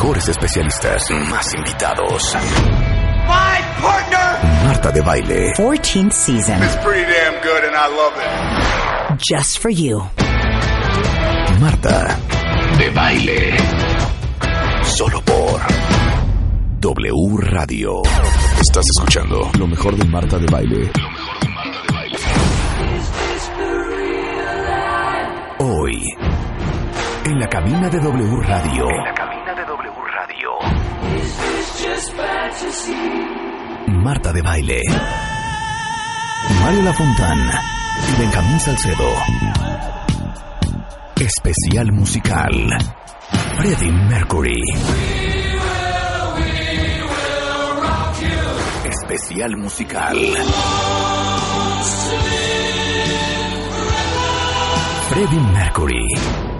Mejores especialistas. Más invitados. My partner Marta de Baile. 14th season. is pretty damn good and I love it. Just for you. Marta de Baile. Solo por W Radio. Estás escuchando lo mejor de Marta de Baile. Lo mejor de Marta de Baile. Hoy, en la cabina de W Radio. En la Marta de Baile. Mario Lafontán y Benjamín Salcedo. Especial musical. Freddie Mercury. Especial musical. Freddie Mercury.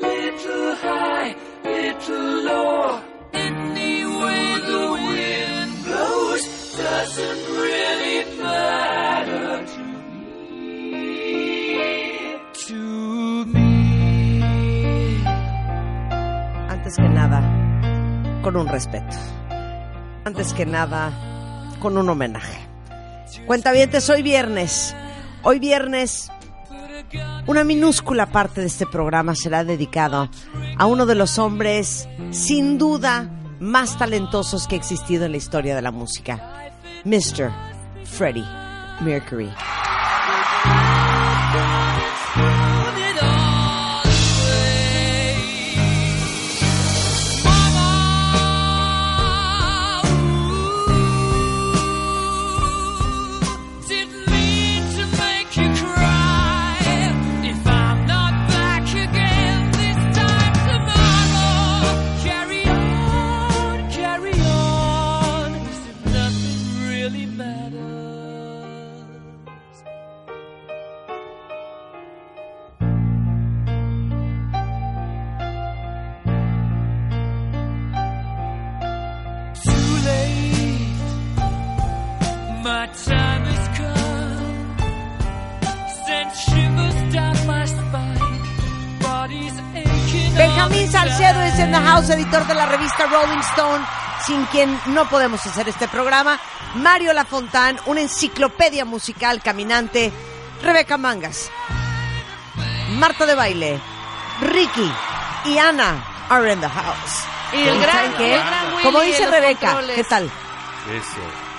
Little high, little low. The blows doesn't really. Antes que nada, con un respeto. Antes que nada, con un homenaje. Cuentavientes, hoy viernes. Hoy viernes, una minúscula parte de este programa será dedicado a uno de los hombres, sin duda, más talentosos que ha existido en la historia de la música. Mr. Freddie Mercury. Benjamín Salcedo es en the house, editor de la revista Rolling Stone, sin quien no podemos hacer este programa. Mario Lafontán, una enciclopedia musical caminante. Rebeca Mangas. Marta de Baile. Ricky y Ana are in the house. Y el gran- ¿Saben qué? el gran Willy Como dice Rebeca, controles. ¿qué tal?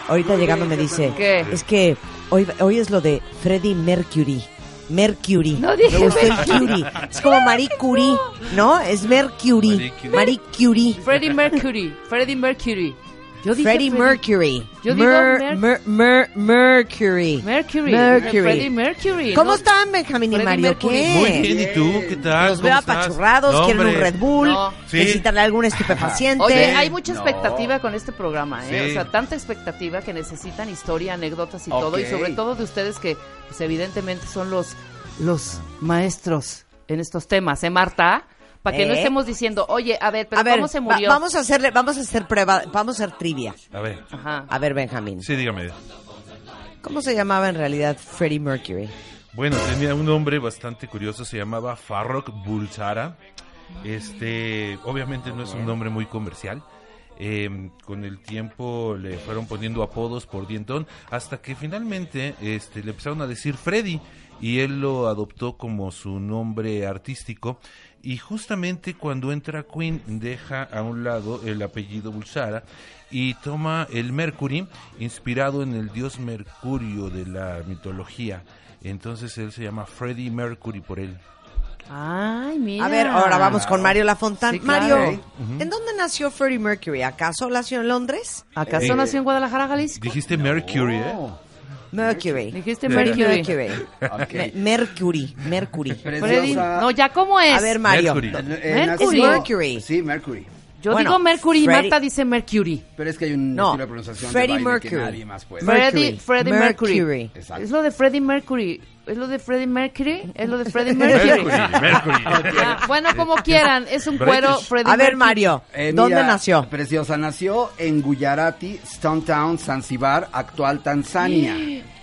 Ahorita llegando me dice, ¿Qué? es que hoy, hoy es lo de Freddie Mercury. Mercury. No dije Me gustó el Mercury. Es como Marie Curie, ¿no? Es Mercury. Marie Curie. Freddie Mercury. Freddie Mercury. Yo dije Freddie Mercury. Yo digo Mer- Mer- Mer- Mer- Mercury. Mercury. Mercury. Freddie Mercury. ¿Cómo ¿no? están, Benjamín y Mario? Mercury. ¿Qué? Muy bien, ¿y tú? ¿Qué tal? Los ¿Cómo veo apachurrados, No, quieren un. Red Bull, No. Sí. necesitan algún estupefaciente. Oye, hay mucha expectativa con este programa, ¿eh? Sí. O sea, tanta expectativa que necesitan historia, anécdotas y todo. Y sobre todo de ustedes que, pues, evidentemente, son los, los maestros en estos temas, ¿eh, Marta? Para que no ¿Eh? estemos diciendo, oye, a ver, pero a ver, ¿cómo se va- murió? vamos a hacerle, vamos a hacer prueba, vamos a hacer trivia. A ver, Ajá. A ver, Benjamín. sí, dígame. ¿Cómo se llamaba en realidad Freddie Mercury? Bueno, tenía un nombre bastante curioso, se llamaba Farrokh Bulsara. Este, obviamente no es un nombre muy comercial. eh, con el tiempo le fueron poniendo apodos por dientón, hasta que finalmente este, le empezaron a decir Freddy y él lo adoptó como su nombre artístico. Y justamente cuando entra Queen deja a un lado el apellido Bulsara y toma el Mercury, inspirado en el dios Mercurio de la mitología. Entonces él se llama Freddie Mercury por él. Ay, mira. A ver, ahora vamos con Mario Lafontán. Sí, claro. Mario, ¿en dónde nació Freddie Mercury? ¿Acaso nació en Londres? ¿Acaso Eh, nació en Guadalajara, Jalisco? Dijiste Mercury, ¿eh? Mercury. Dijiste Mercury. Mercury. Me- Mercury. Mercury. Preciosa. no, ya cómo es. A ver, Mario. Mercury. Eh, Mercury. nació- Mercury. Sí, Mercury. Yo Bueno, digo Mercury y Marta dice Mercury. Pero es que hay un No, estilo de pronunciación Freddie de baile que Mercury. nadie más puede. Freddie, Mercury. Freddie Mercury. Mercury. Es lo de Freddie Mercury. Es lo de Freddie Mercury. Es lo de Freddie Mercury. Mercury, Mercury. Ah, bueno, como quieran. Es un cuero. Freddie A ver, Mercury. Mario, Eh, ¿dónde mira, nació? Preciosa, nació en Gujarati, Stone Town, Zanzibar, actual Tanzania.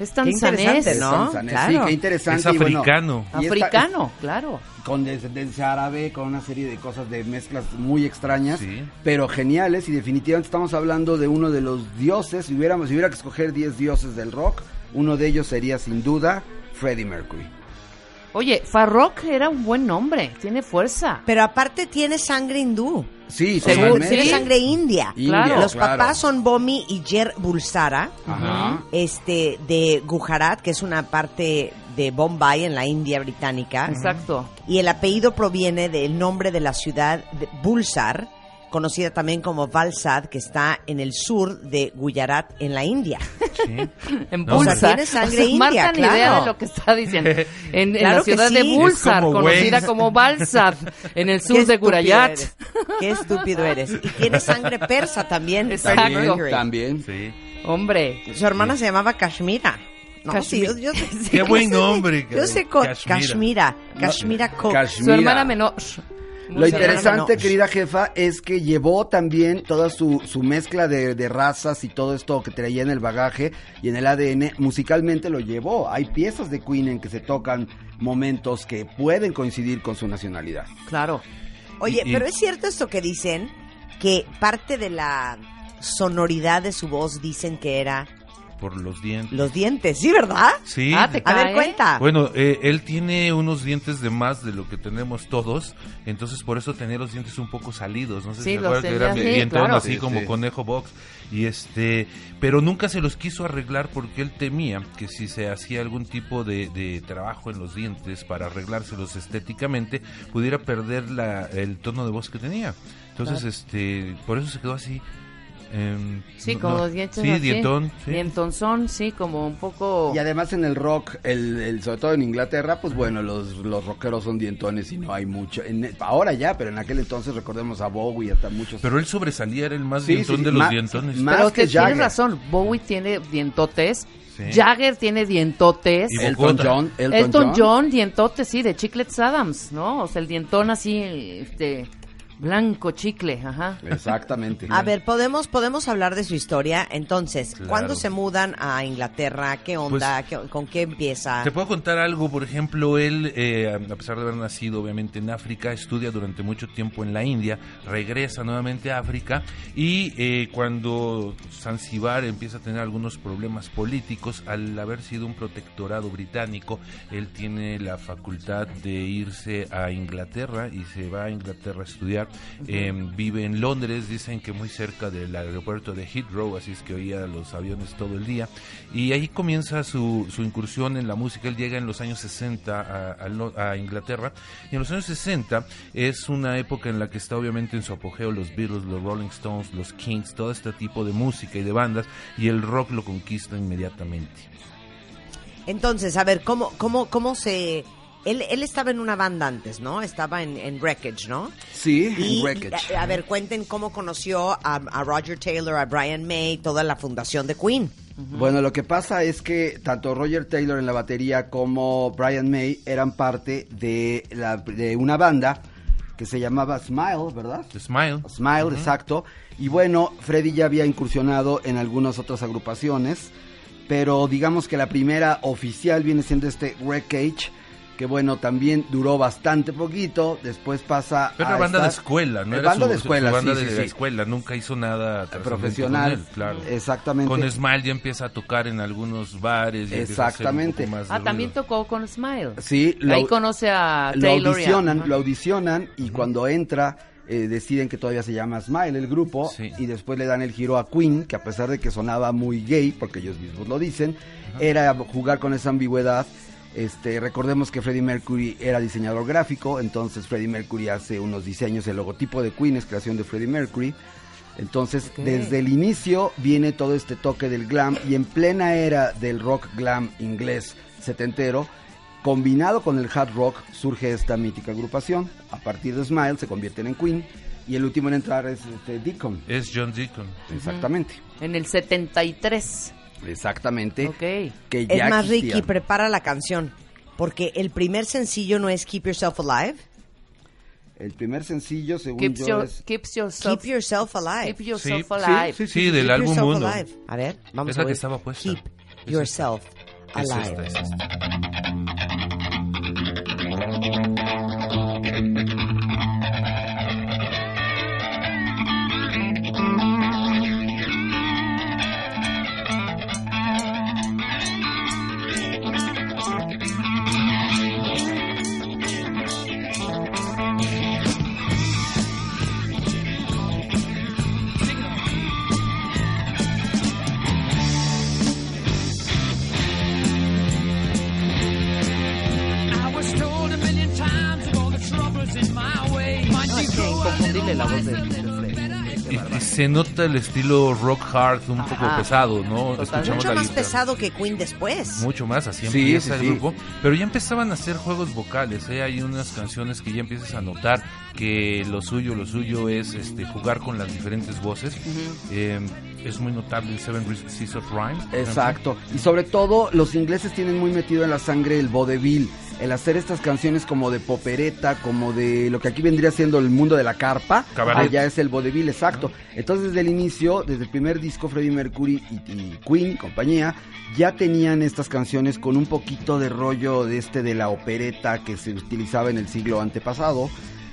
Es tanzanés. ¿no? Tanzania. Claro. Sí, qué interesante. Es y bueno, africano. esta- Africano, claro. con descendencia árabe, con una serie de cosas de mezclas muy extrañas, Sí. pero geniales y definitivamente estamos hablando de uno de los dioses, si hubiéramos si hubiera que escoger 10 dioses del rock, uno de ellos sería sin duda Freddie Mercury. Oye, Farrokh era un buen nombre. Tiene fuerza. Pero aparte tiene sangre hindú. Sí, Seguro. Tiene sangre india. India, Claro. Los claro. papás son Bomi y Jer Bulsara, Ajá. este, de Gujarat, que es una parte de Bombay en la India británica. Exacto. Y el apellido proviene del nombre de la ciudad de Bulsar, conocida también como Valsad, que está en el sur de Gujarat, en la India. En No, o sea, tiene sangre india, Marta ni idea claro. de lo que está diciendo. En, en Claro la ciudad sí. de Bulsar, conocida como Balsad, en el sur de eres. Qué estúpido eres. Y tiene sangre persa también. Exacto. También. Sí. Hombre. Su hermana se llamaba Kashmira. No, Kashmir. sí, yo, yo- Qué buen nombre. Yo sé Kashmira. Kashmira. Kashmira Cook. Kashmira. Su hermana menor. Lo interesante, querida jefa, es que llevó también toda su, su mezcla de, de razas y todo esto que traía en el bagaje y en el ADN, musicalmente lo llevó. Hay piezas de Queen en que se tocan momentos que pueden coincidir con su nacionalidad. Claro. Oye, Y- y- pero es cierto esto que dicen, que parte de la sonoridad de su voz dicen que era Por los dientes. los dientes, ¿sí, verdad? Sí. Ah, te A ver, cuenta. Bueno, eh, él tiene unos dientes de más de lo que tenemos todos, entonces por eso tenía los dientes un poco salidos, no sé Sí, si los que era así, dientón claro. así Sí, como sí. conejo box y este, pero nunca se los quiso arreglar porque él temía que si se hacía algún tipo de, de trabajo en los dientes para arreglárselos estéticamente pudiera perder la, el tono de voz que tenía. Entonces, este, por eso se quedó así. Em, Sí, no- los dientes Sí, así. dientón. Sí. Dientonzón, sí, como un poco... Y además en el rock, el, el- sobre todo en Inglaterra, pues bueno, los, los rockeros son dientones y no hay mucho. En- ahora ya, pero en aquel entonces recordemos a Bowie y hasta muchos. Pero él sobresalía, era el más Sí, dientón sí, de los más- dientones. más- Pero que usted tiene Jagger. razón, Bowie tiene dientotes, Sí. Jagger tiene dientotes, Y Elton Bogotá. John, Elton, Elton, John. John, dientotes, sí, de Chiclets Adams, ¿no? O sea, el dientón así, este, blanco chicle, ajá. Exactamente. A ver, podemos podemos hablar de su historia. Entonces, Claro. ¿cuándo se mudan a Inglaterra? ¿Qué onda? ¿Qué- ¿Con qué empieza? Te puedo contar algo, por ejemplo, él, eh, a pesar de haber nacido obviamente en África, estudia durante mucho tiempo en la India, regresa nuevamente a África y eh, cuando Zanzibar empieza a tener algunos problemas políticos, al haber sido un protectorado británico, él tiene la facultad de irse a Inglaterra y se va a Inglaterra a estudiar. Eh, vive en Londres, dicen que muy cerca del aeropuerto de Heathrow, así es que oía los aviones todo el día. Y ahí comienza su, su incursión en la música. Él llega en los años 60 a, a Inglaterra. Y en los años 60 es una época en la que está obviamente en su apogeo los Beatles, los Rolling Stones, los Kings, todo este tipo de música y de bandas. Y el rock lo conquista inmediatamente. Entonces, a ver, ¿cómo, cómo, cómo se...? Él, él estaba en una banda antes, ¿no? Estaba en, en Wreckage, ¿no? Sí, Y, en Wreckage. a, a ver, cuenten cómo conoció a, a Roger Taylor, a Brian May, toda la fundación de Queen. Bueno, lo que pasa es que tanto Roger Taylor en la batería como Brian May eran parte de, la, de una banda que se llamaba Smile, ¿verdad? The Smile. Smile, exacto. Y bueno, Freddy ya había incursionado en algunas otras agrupaciones, pero digamos que la primera oficial viene siendo este Wreckage, que bueno, también duró bastante poquito, después pasa Pero a era banda de escuela, ¿no? Eh, Era banda su- de escuela, su banda sí, de sí, la sí. escuela, nunca hizo nada profesional, con él, claro. exactamente. Con Smile ya empieza a tocar en algunos bares. y Exactamente. poco más de Ah, también ruido. tocó con Smile. Sí, lo- Ahí conoce a lo Taylor. y a- audicionan, lo audicionan y cuando entra eh, deciden que todavía se llama Smile el grupo Sí. y después le dan el giro a Queen, que a pesar de que sonaba muy gay, porque ellos mismos lo dicen, era jugar con esa ambigüedad. Este, recordemos que Freddie Mercury era diseñador gráfico, entonces Freddie Mercury hace unos diseños, el logotipo de Queen es creación de Freddie Mercury. Entonces, desde el inicio viene todo este toque del glam y en plena era del rock glam inglés setentero, combinado con el hard rock, surge esta mítica agrupación. A partir de Smile se convierten en Queen y el último en entrar es este, Deacon. Es John Deacon. Exactamente. En el 73. Exactamente. Ok. Que Es más. Ricky, prepara la canción. Porque el primer sencillo no es Keep Yourself Alive. El primer sencillo, según Keeps, yo, your- es... keeps yourself, Keep Yourself Alive. keep yourself Sí, alive. sí, sí, del Keep álbum Yourself Mundo. Alive. A ver, vamos Es a la que ver. estaba puesta. Keep Es Yourself Alive. esta, es esta. I la voz de, de Fred. Y, y se nota el estilo rock hard un poco pesado, ¿no? Escuchamos Mucho la más lista. pesado que Queen después. Mucho más, así Sí, empieza sí, el sí. grupo. Pero ya empezaban a hacer juegos vocales, ¿eh? Hay unas canciones que ya empiezas a notar que lo suyo, lo suyo es este jugar con las diferentes voces. Eh, es muy notable el Seven Seas of Rhyme. por ejemplo. Exacto. Y sobre todo, los ingleses tienen muy metido en la sangre el vodevil. El hacer estas canciones como de popereta, como de lo que aquí vendría siendo el mundo de la carpa. Cabaret. Allá es el vodevil, exacto. Entonces, desde el inicio, desde el primer disco, Freddie Mercury y, y Queen, compañía, ya tenían estas canciones con un poquito de rollo de este de la opereta que se utilizaba en el siglo antepasado.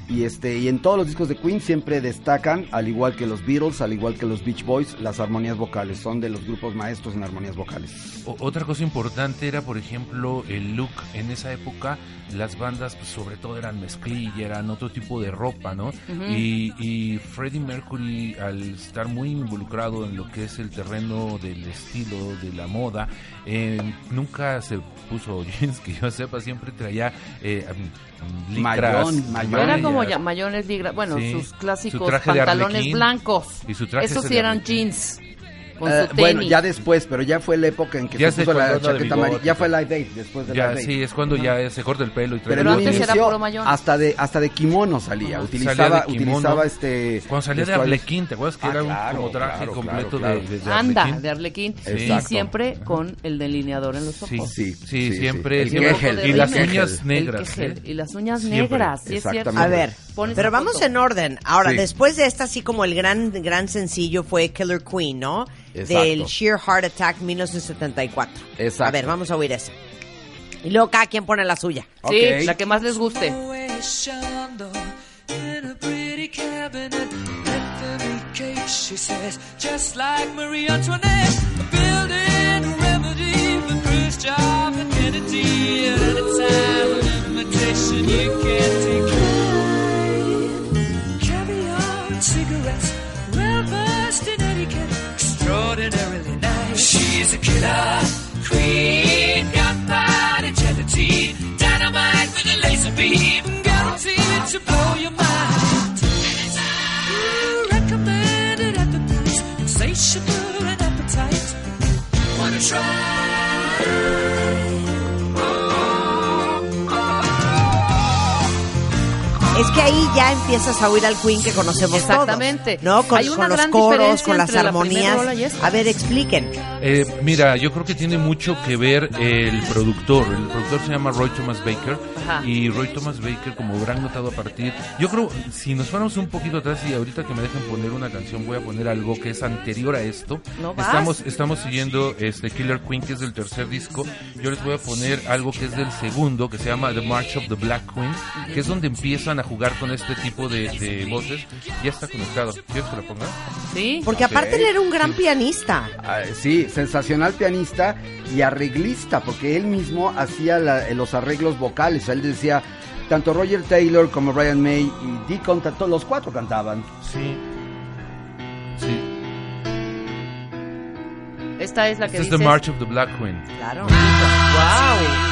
Y este y en todos los discos de Queen siempre destacan, al igual que los Beatles, al igual que los Beach Boys, las armonías vocales. Son de los grupos maestros en armonías vocales. O- otra cosa importante era, por ejemplo, el look. En esa época, las bandas, pues, sobre todo, eran mezclilla, eran otro tipo de ropa, ¿no? y, y Freddie Mercury, al estar muy involucrado en lo que es el terreno del estilo, de la moda, eh, nunca se puso jeans, que yo sepa, siempre traía eh, Mayón, mayón. Era mallas. como ya, mayones ligra, bueno, Sí. sus Su clásicos pantalones blancos. Y su traje Esos sí eran jeans. Con Eh, su bueno, ya después, pero ya fue la época en que Ya se se puso la chaqueta amarilla. Ya fue Live Aid, después de Ya, Live sí, es cuando ya se corta el pelo y trae Pero, un antes era puro mayón. hasta de hasta de kimono salía. Utilizaba, Salía de kimono. utilizaba este. Cuando salía de. Arlequín, ¿te acuerdas que Ah, era un claro, como traje claro, completo claro, claro. de, de, Anda, Arlequín? de Arlequín. Y Exacto. siempre con el delineador en los ojos. Sí, Sí, sí, sí, sí. siempre. El siempre- quejel. y las El uñas negras. El. ¿eh? Y las uñas negras, sí es cierto. A ver, pero vamos en orden. Ahora, Sí. después de esta, así como el gran, gran sencillo fue Killer Queen, ¿no? Exacto. Del Sheer Heart Attack 1974. Exacto. A ver, vamos a oír eso. Y luego cada quien pone la suya. Sí, Ok. la que más les guste. Shonda in a She's a killer queen, gunpowder gelatine, dynamite with a laser beam, guaranteed to blow your mind. Ooh, recommended at the price, insatiable and appetite. Es que ahí ya empiezas a oír al Queen que conocemos Exactamente. todos. ¿No? Con, Hay una con los gran coros, diferencia con las la armonías. esta. A ver, expliquen. Eh, mira, yo creo que tiene mucho que ver el productor. El productor se llama Roy Thomas Baker. Ajá. Y Roy Thomas Baker, como habrán notado a partir. Yo creo, si nos fuéramos un poquito atrás y ahorita que me dejen poner una canción, voy a poner algo que es anterior a esto. No vas. estamos, estamos siguiendo este Killer Queen, que es del tercer disco. Yo les voy a poner algo que es del segundo, que se llama The March of the Black Queen, que es donde empiezan a jugar con este tipo de, de voces. Ya está conectado. ¿Quieres que lo ponga? Sí. Porque aparte él era un gran pianista. Ah, sí, sensacional pianista y arreglista, porque él mismo hacía la- los arreglos vocales. Él decía, tanto Roger Taylor como Brian May y Deacon, tanto- los cuatro cantaban. Sí. Sí. Esta es la que Esta es. The March of the Black Queen. Claro. Wow.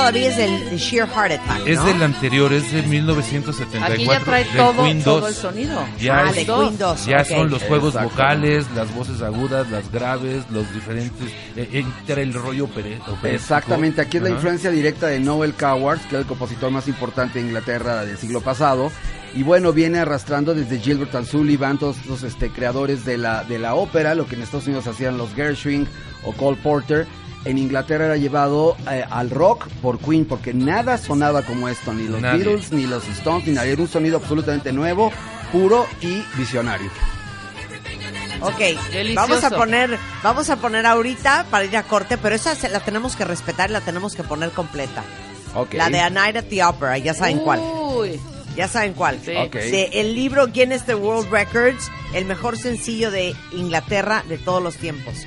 Todavía es del Sheer Heart Attack, Es ¿no? del anterior, es de 1974. Aquí ya trae todo, todo 2. el sonido. Ya, Ah, es- de Queen 2, ya ok. son los juegos Exacto. vocales, las voces agudas, las graves, los diferentes. Eh, entra el rollo opere- operístico. Exactamente, aquí es la Ajá. influencia directa de Noel Coward, que es el compositor más importante de Inglaterra del siglo pasado. Y bueno, viene arrastrando desde Gilbert and Sullivan, todos los este, creadores de la, de la ópera, lo que en Estados Unidos hacían los Gershwin o Cole Porter. En Inglaterra era llevado eh, al rock por Queen, porque nada sonaba como esto, ni los Nadie. Beatles, ni los Stones, ni nadie. Era un sonido absolutamente nuevo, puro y visionario. Ok, Delicioso. vamos a poner, vamos a poner ahorita para ir a corte, pero esa se la tenemos que respetar y la tenemos que poner completa. Ok. La de A Night at the Opera, ya saben cuál. Ya saben cuál. Sí. Ok. De el libro Guinness the World Records, el mejor sencillo de Inglaterra de todos los tiempos.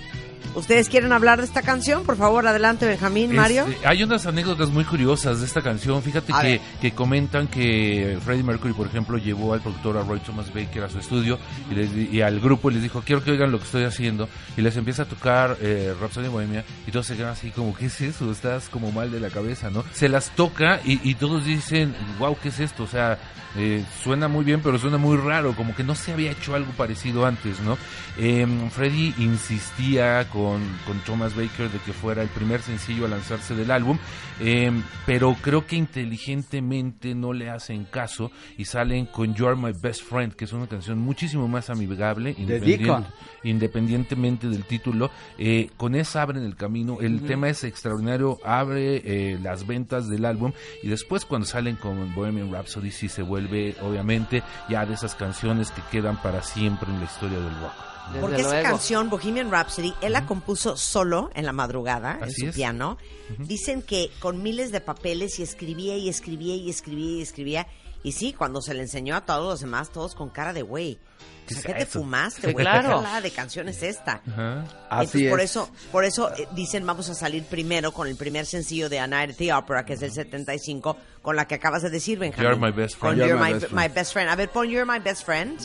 ¿Ustedes quieren hablar de esta canción? Por favor, adelante, Benjamín, Mario. Este, hay unas anécdotas muy curiosas de esta canción. Fíjate que, comentan que Freddie Mercury, por ejemplo, llevó al productor a Roy Thomas Baker a su estudio y, les y al grupo y les dijo, quiero que oigan lo que estoy haciendo. Y les empieza a tocar eh, Rhapsody Bohemia y todos se quedan así como, ¿qué es eso? Estás como mal de la cabeza, ¿no? Se las toca y, y todos dicen, wow, ¿qué es esto? O sea, eh, suena muy bien, pero suena muy raro, como que no se había hecho algo parecido antes, ¿no? Eh, Freddie insistía con, con Thomas Baker de que fuera el primer sencillo a lanzarse del álbum, eh, pero creo que inteligentemente no le hacen caso y salen con You Are My Best Friend, que es una canción muchísimo más amigable, independien- Deacon. independientemente del título. Eh, con esa abren el camino, el tema es extraordinario, abre eh, las ventas del álbum y después cuando salen con Bohemian Rhapsody sí se vuelve obviamente ya de esas canciones que quedan para siempre en la historia del rock. Desde Porque esa canción, Bohemian Rhapsody, él la compuso solo en la madrugada, en su es. piano. Dicen que con miles de papeles y escribía y escribía y escribía y escribía. Y sí, cuando se le enseñó a todos los demás, todos con cara de güey. O sea, ¿Qué ¿qué es te fumaste, güey? claro. ¿Qué de canción es esta? Ajá. Así Entonces, por es. eso, por eso eh, dicen vamos a salir primero con el primer sencillo de A Night at the Opera, que es del 75, con la que acabas de decir, Benjamín. You're my best friend. You're, You're my my, best my friend. best friend. A ver, pon You're my best friend.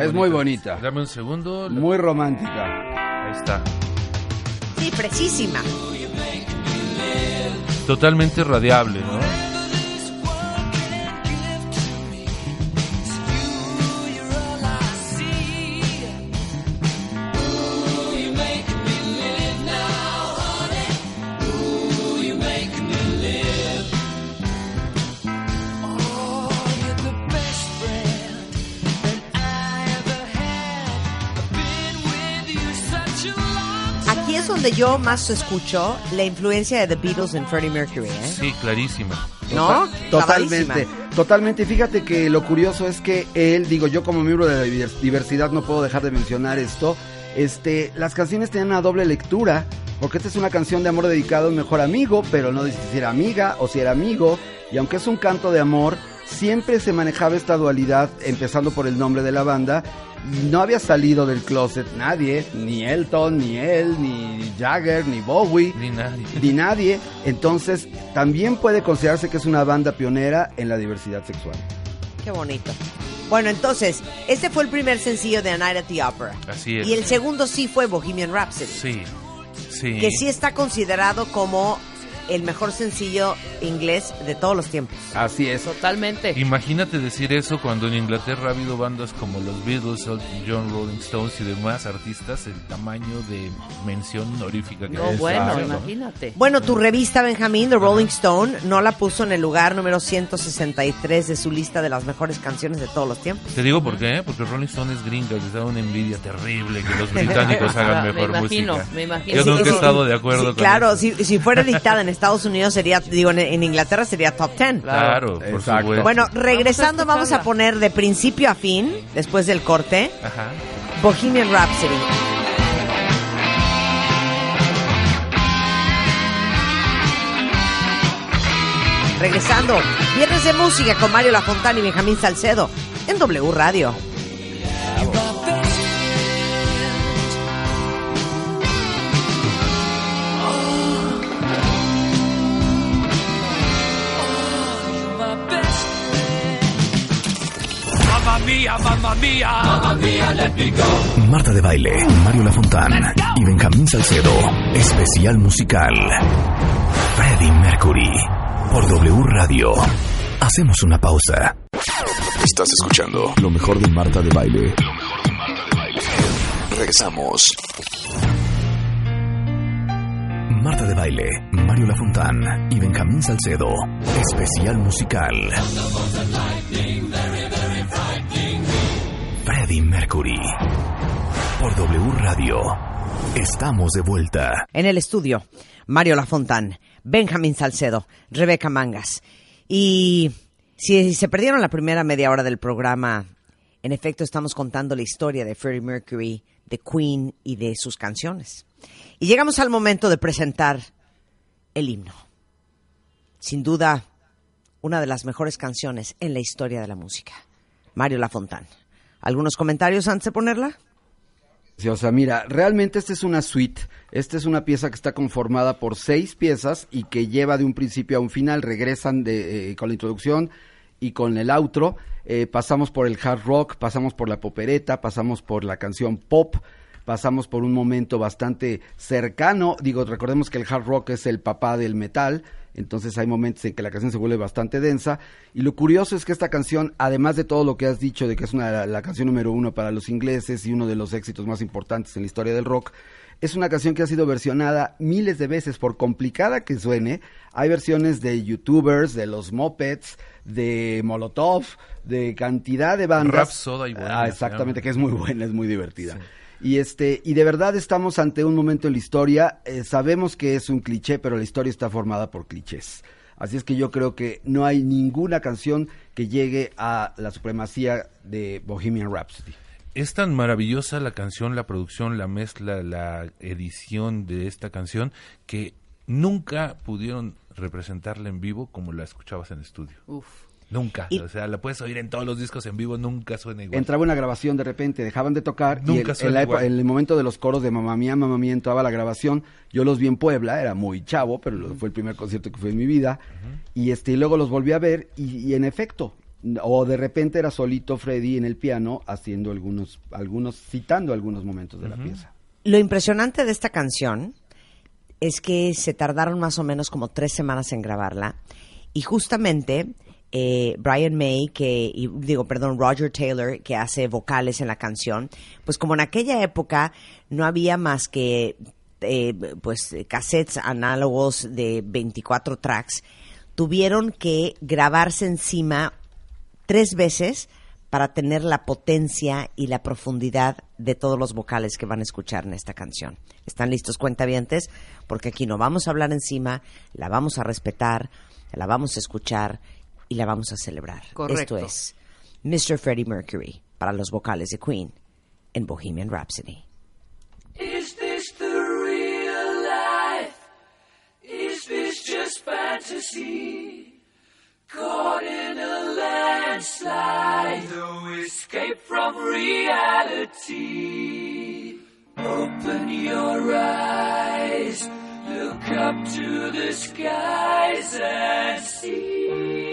Es muy bonita. Dame un segundo. Muy romántica. Ahí está. Sí, precisísima. Totalmente radiable, ¿no? Donde yo más escucho la influencia de The Beatles en Freddie Mercury, ¿eh? Sí, clarísima. ¿No? Totalmente, totalmente. Fíjate que lo curioso es que él, digo, yo como miembro de la divers- diversidad no puedo dejar de mencionar esto. Este, las canciones tenían una doble lectura, porque esta es una canción de amor dedicada a un mejor amigo, pero no dice si era amiga o si era amigo, y aunque es un canto de amor, siempre se manejaba esta dualidad, empezando por el nombre de la banda, y no había salido del closet nadie, ni Elton, ni él, ni Jagger, ni Bowie, Ni nadie. ni nadie, entonces también puede considerarse que es una banda pionera en la diversidad sexual. Qué bonito. Bueno, entonces, este fue el primer sencillo de A Night at the Opera. Así es. Y el segundo sí fue Bohemian Rhapsody. Sí, sí. Que sí está considerado como el mejor sencillo inglés de todos los tiempos. Así es. Totalmente. Imagínate decir eso cuando en Inglaterra ha habido bandas como los Beatles, Elton John, Rolling Stones y demás artistas, el tamaño de mención honorífica que No, bueno, Exacto. imagínate. Bueno, tu revista, Benjamín, The Rolling Stone, no la puso en el lugar número 163 de su lista de las mejores canciones de todos los tiempos. Te digo por qué, porque Rolling Stone es gringa, les da una envidia terrible que los británicos hagan Me mejor imagino, música. me imagino. Yo Sí, nunca he sí, estado sí. de acuerdo Sí, con Claro, eso. si, si fuera editada en Estados Unidos sería, digo, en, en Inglaterra sería top 10. Claro, por Exacto. supuesto. Bueno, regresando Vamos vamos a poner de principio a fin, después del corte, Ajá. Bohemian Rhapsody. Regresando, Viernes de Música con Mario Lafontana y Benjamín Salcedo en W Radio. Marta de Baile, Mario Lafontán y Benjamín Salcedo. Especial musical. Freddie Mercury. Por W Radio. Hacemos una pausa. Estás escuchando lo mejor de Marta de Baile. Lo mejor de Marta de Baile. Regresamos. Marta de Baile, Mario Lafontán y Benjamín Salcedo. Especial musical. Freddie Mercury. Por W Radio. Estamos de vuelta. En el estudio, Mario Lafontán, Benjamín Salcedo, Rebeca Mangas. Y si se perdieron la primera media hora del programa, en efecto estamos contando la historia de Freddie Mercury, de Queen y de sus canciones. Y llegamos al momento de presentar el himno. Sin duda, una de las mejores canciones en la historia de la música. Mario Lafontán. ¿Algunos comentarios antes de ponerla? O sea, mira, realmente esta es una suite. Esta es una pieza que está conformada por seis piezas y que lleva de un principio a un final. Regresan eh, con la introducción y con el outro. Eh, pasamos por el hard rock, pasamos por la popereta, pasamos por la canción pop, pasamos por un momento bastante cercano. Digo, recordemos que el hard rock es el papá del metal. Entonces hay momentos en que la canción se vuelve bastante densa. Y lo curioso es que esta canción, además de todo lo que has dicho de que es una, la canción número uno para los ingleses y uno de los éxitos más importantes en la historia del rock, es una canción que ha sido versionada miles de veces, por complicada que suene. Hay versiones de youtubers, de los Mopeds, de Molotov, de cantidad de bandas. Rap Soda y Bohemia Ah, exactamente, que es muy buena, es muy divertida. Y este, y de verdad estamos ante un momento en la historia. eh, sabemos que es un cliché, pero la historia está formada por clichés. Así es que yo creo que no hay ninguna canción que llegue a la supremacía de Bohemian Rhapsody. Es tan maravillosa la canción, la producción, la mezcla, la edición de esta canción que nunca pudieron representarla en vivo como la escuchabas en estudio. Uf. Nunca. Y- O sea, la puedes oír en todos los discos en vivo, nunca suena igual. Entraba una grabación de repente, dejaban de tocar Nunca y el- en, suena la época- igual. en el momento de los coros de Mamá Mía, Mamá Mía entraba la grabación. Yo los vi en Puebla, era muy chavo, pero fue el primer concierto que fue en mi vida. Y este y luego los volví a ver y, y en efecto, o de repente era solito Freddy en el piano haciendo algunos, algunos, citando algunos momentos de la pieza. Lo impresionante de esta canción es que se tardaron más o menos como tres semanas en grabarla y justamente eh, Brian May, que y digo, perdón, Roger Taylor, que hace vocales en la canción, pues como en aquella época no había más que eh, pues cassettes análogos de 24 tracks, tuvieron que grabarse encima tres veces para tener la potencia y la profundidad de todos los vocales que van a escuchar en esta canción. ¿Están listos, cuentavientes? Porque aquí no vamos a hablar encima, la vamos a respetar, la vamos a escuchar y la vamos a celebrar. Correcto. Esto es Mr. Freddie Mercury para los vocales de Queen en Bohemian Rhapsody. Is this the real life? Is this just fantasy? Caught in a landslide, no escape from reality. Open your eyes, look up to the skies and see.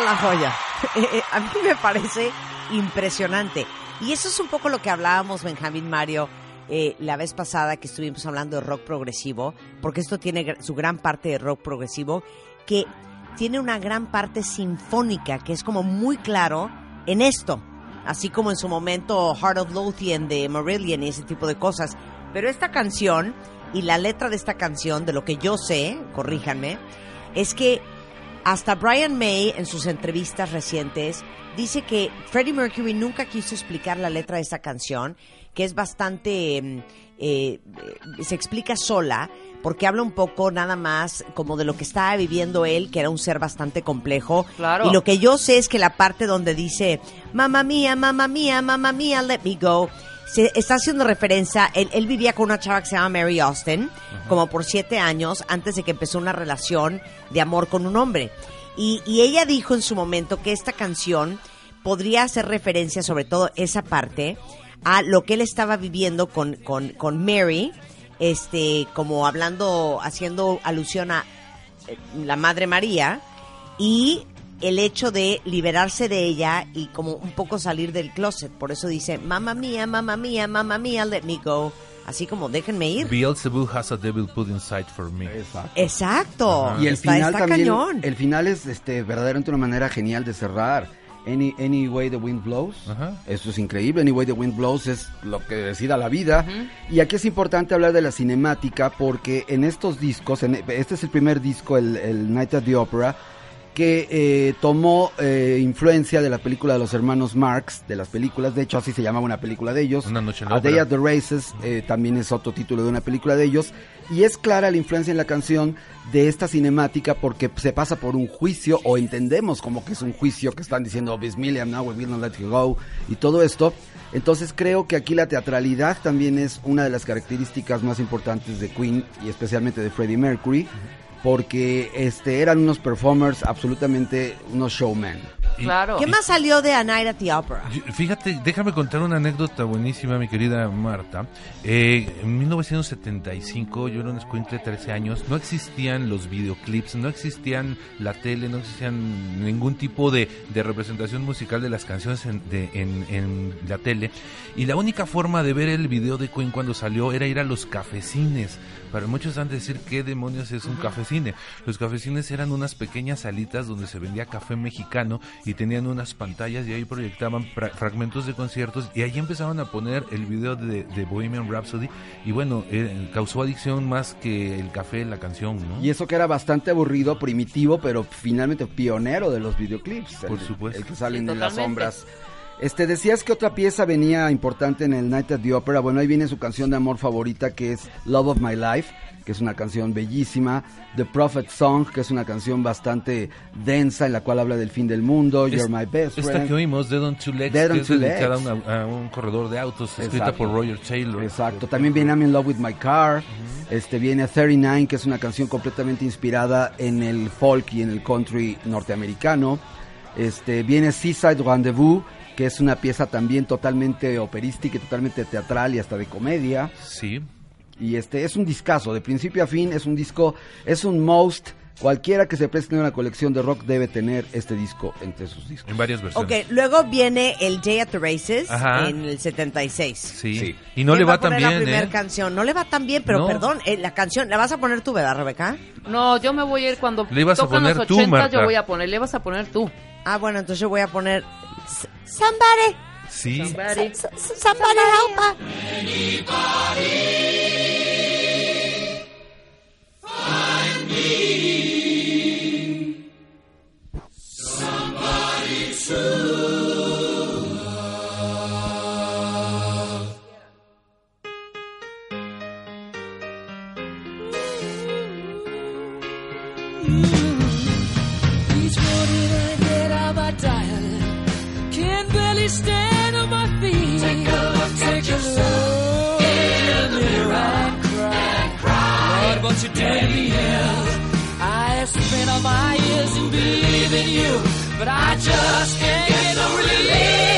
La joya? Eh, a mí me parece impresionante. Y eso es un poco lo que hablábamos, Benjamín Mario, eh, la vez pasada que estuvimos hablando de rock progresivo, porque esto tiene su gran parte de rock progresivo, que tiene una gran parte sinfónica, que es como muy claro en esto. Así como en su momento Heart of Lothian de Marillion y ese tipo de cosas. Pero esta canción y la letra de esta canción, de lo que yo sé, corríjanme, es que hasta Brian May en sus entrevistas recientes dice que Freddie Mercury nunca quiso explicar la letra de esta canción, que es bastante, eh, eh, se explica sola, porque habla un poco nada más como de lo que estaba viviendo él, que era un ser bastante complejo. Claro. Y lo que yo sé es que la parte donde dice, mamá mía, mamá mía, mamá mía, let me go, se está haciendo referencia, él, él vivía con una chava que se llama Mary Austin, como por siete años, antes de que empezó una relación de amor con un hombre. Y, y ella dijo en su momento que esta canción podría hacer referencia, sobre todo esa parte, a lo que él estaba viviendo con, con, con Mary, este, como hablando, haciendo alusión a eh, la Madre María, y el hecho de liberarse de ella y como un poco salir del closet. Por eso dice, mamá mía, mamá mía, mamá mía, let me go. Así como, déjenme ir. Beelzebub has a devil put inside for me. Exacto. Y el Está- final está también, cañón. el final es este verdaderamente una manera genial de cerrar. Any, any way the wind blows. Ajá. Eso es increíble. Any way the wind blows es lo que decida la vida. Y aquí es importante hablar de la cinemática porque en estos discos, en- este es el primer disco, el, el Night at the Opera, que eh, tomó eh, influencia de la película de los hermanos Marx, de las películas, de hecho así se llamaba una película de ellos. Una noche en la A Day at the Races eh, también es otro título de una película de ellos. Y es clara la influencia en la canción de esta cinemática porque se pasa por un juicio o entendemos como que es un juicio que están diciendo oh, Million, now we will not let you go y todo esto. Entonces creo que aquí la teatralidad también es una de las características más importantes de Queen y especialmente de Freddie Mercury porque este eran unos performers absolutamente unos showmen. Claro. ¿Qué más salió de A Night at the Opera? Fíjate, déjame contar una anécdota buenísima, mi querida Marta. Eh, en 1975, yo era un escuincle de 13 años, no existían los videoclips, no existían la tele, no existían ningún tipo de, de representación musical de las canciones en, de- en- en la tele. Y la única forma de ver el video de Queen cuando salió era ir a los cafecines. Para muchos han de decir qué demonios es un cafecine. Los cafecines eran unas pequeñas salitas donde se vendía café mexicano y tenían unas pantallas y ahí proyectaban fra- fragmentos de conciertos y ahí empezaban a poner el video de, de Bohemian Rhapsody y bueno, eh, causó adicción más que el café, la canción, ¿no? Y eso que era bastante aburrido, primitivo, pero finalmente pionero de los videoclips. Por el, supuesto. El que salen Sí, en las sombras. Este, decías que otra pieza venía importante en el Night at the Opera. Bueno, ahí viene su canción de amor favorita, que es Love of My Life, que es una canción bellísima. The Prophet Song, que es una canción bastante densa, en la cual habla del fin del mundo. Es- You're my best Esta friend. que oímos, Dead on Two Legs, Dead on que es dedicada a, una- a un corredor de autos, escrita por Roger Taylor. Exacto, también viene I'm in Love with My Car, este viene 39, que es una canción completamente inspirada en el folk y en el country norteamericano. Este viene Seaside Rendezvous, que es una pieza también totalmente operística y totalmente teatral y hasta de comedia. Sí. Y este es un discazo, de principio a fin es un disco, es un most. Cualquiera que se preste en una colección de rock debe tener este disco entre sus discos. En varias versiones. Ok, luego viene el Day at the Races Ajá. en el 76. Sí. Sí. Y no ¿Quién le va va a tan poner la bien, primera ¿eh? canción? No le va tan bien, pero No. perdón, eh, la canción, ¿la vas a poner tú, verdad, Rebeca? No, yo me voy a ir cuando Le ibas a poner los tú, 80, Marta. yo voy a poner, le vas a poner tú. Ah, bueno, entonces yo voy a poner Somebody, Sí. Somebody. s- s- somebody help. her. Each Stand on my feet. Take a look, take a look in the mirror and cry. Lord, what you did to me I spent all my years in believing you, but I just can't get no relief.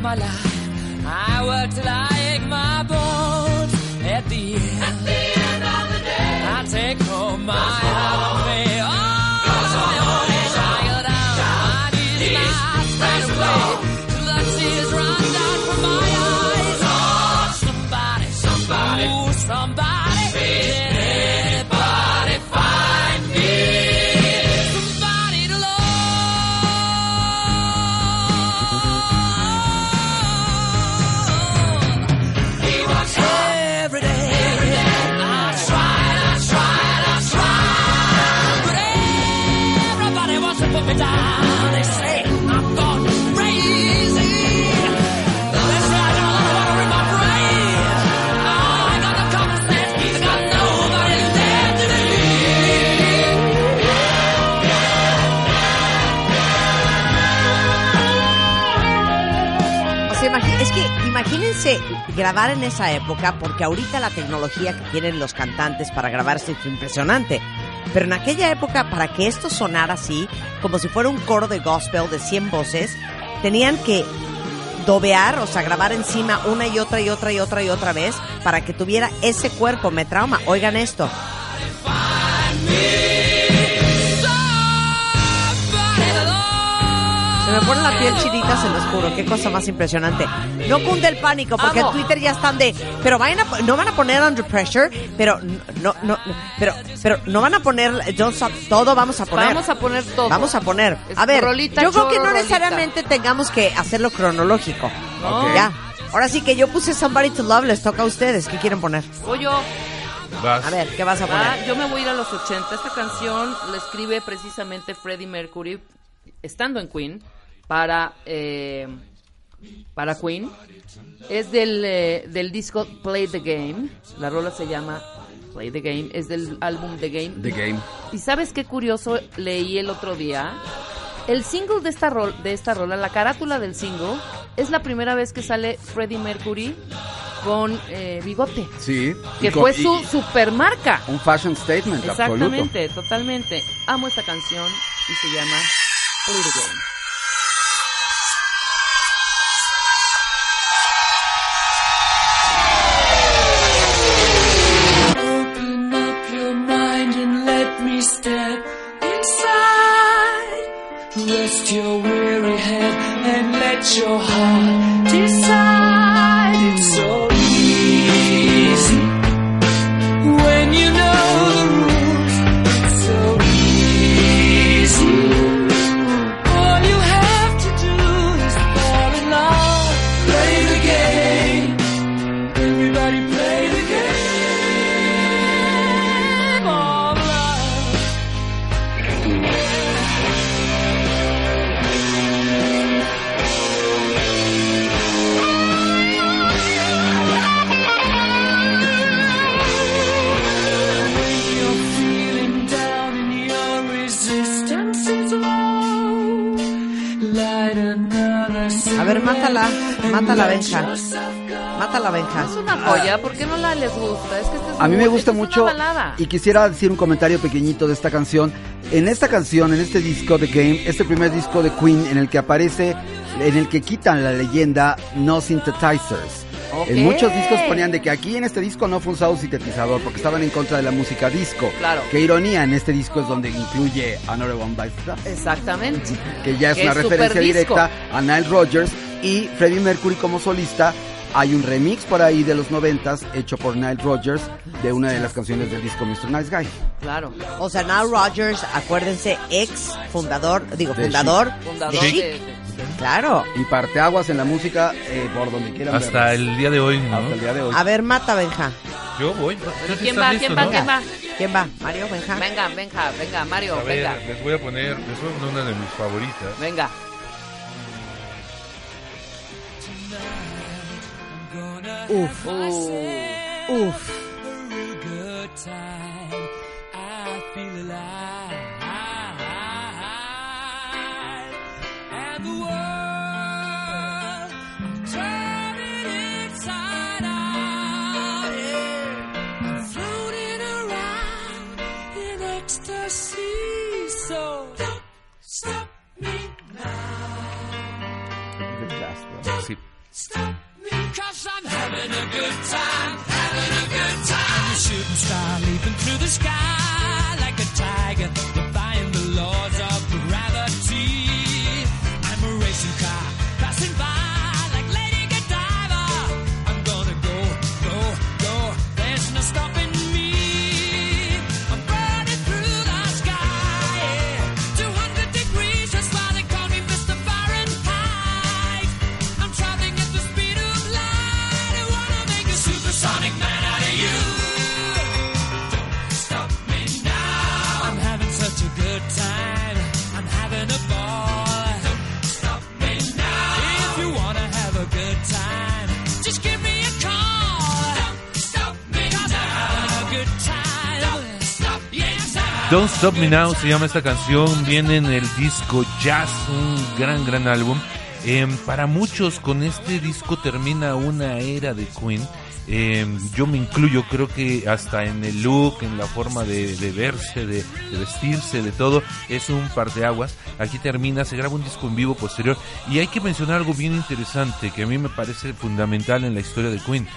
My life. I work till grabar en esa época, porque ahorita la tecnología que tienen los cantantes para grabarse es impresionante. Pero en aquella época, para que esto sonara así, como si fuera un coro de gospel de 100 voces, tenían que dobear, o sea, grabar encima una y otra y otra y otra y otra vez para que tuviera ese cuerpo. Me trauma. Oigan esto. Se me pone la piel chinita, se los juro. Qué cosa más impresionante. No cunde el pánico, porque Amo. en Twitter ya están de. Pero vayan a, no van a poner Under Pressure, pero no, no, no, pero, pero no van a poner Don't Stop. Todo vamos a poner. Vamos a poner todo. Vamos a poner. A ver, rolita, yo creo que no rolita. necesariamente tengamos que hacerlo cronológico. No. Ya. Ahora sí que yo puse Somebody to Love, les toca a ustedes. ¿Qué quieren poner? Voy yo. Vas. A ver, ¿qué vas a Ah, poner? yo me voy a ir a los 80. Esta canción la escribe precisamente Freddie Mercury, estando en Queen, para, eh, para Queen. Es del, eh, del disco Play the Game. La rola se llama Play the Game. Es del álbum The Game. The Game. ¿Y sabes qué curioso leí el otro día? El single de esta, rol, de esta rola, la carátula del single, es la primera vez que sale Freddie Mercury con eh, bigote. Sí. Que con- fue y- su supermarca. Un fashion statement, absoluto. Exactamente, totalmente. Amo esta canción y se llama Play the Game. Yourself go. Mátala, Benja. Es una joya, ¿por qué no la les gusta? Es que esta es A mí me gusta mucho y quisiera decir un comentario pequeñito de esta canción. En esta canción, en este disco The Game, este primer disco de Queen en el que aparece, en el que quitan la leyenda No Synthesizers. Ok. En muchos discos ponían de que aquí en este disco no fue usado sintetizador porque estaban en contra de la música disco. Claro. Qué ironía, en este disco es donde incluye Another One Bites the Dust, Exactamente. que ya es Que una es referencia directa a Nile Rodgers y Freddie Mercury como solista. Hay un remix por ahí de los noventas hecho por Nile Rodgers de una de las canciones del disco Mr. Nice Guy. Claro. O sea, Nile Rodgers, acuérdense, ex fundador, digo, De fundador, Fundador de de, Chic. de- Claro. Y parteaguas en la música eh, por donde quieran Hasta el día de hoy, ¿no? Hasta el día de hoy. A ver, mata, Benja. Yo voy. Pero ¿Tú ¿Quién va? listo, ¿Quién va? no? ¿Quién va? ¿Quién va? ¿Mario, Benja? Venga, venga, venga, Mario, A ver, venga. les voy a poner, les voy a poner una de mis favoritas. Venga. Uf, Uh, uf. good time. I feel alive. And the world I'm having a good time, having a good time. I'm a shooting star leaping through the sky Don't Stop Me Now se llama esta canción, viene en el disco Jazz, un gran, gran álbum. Eh, para muchos con este disco termina una era de Queen. Eh, yo me incluyo, creo que hasta en el look, en la forma de, de verse, de, de vestirse, de todo, es un parteaguas. Aquí termina, se graba un disco en vivo posterior. Y hay que mencionar algo bien interesante que a mí me parece fundamental en la historia de Queen.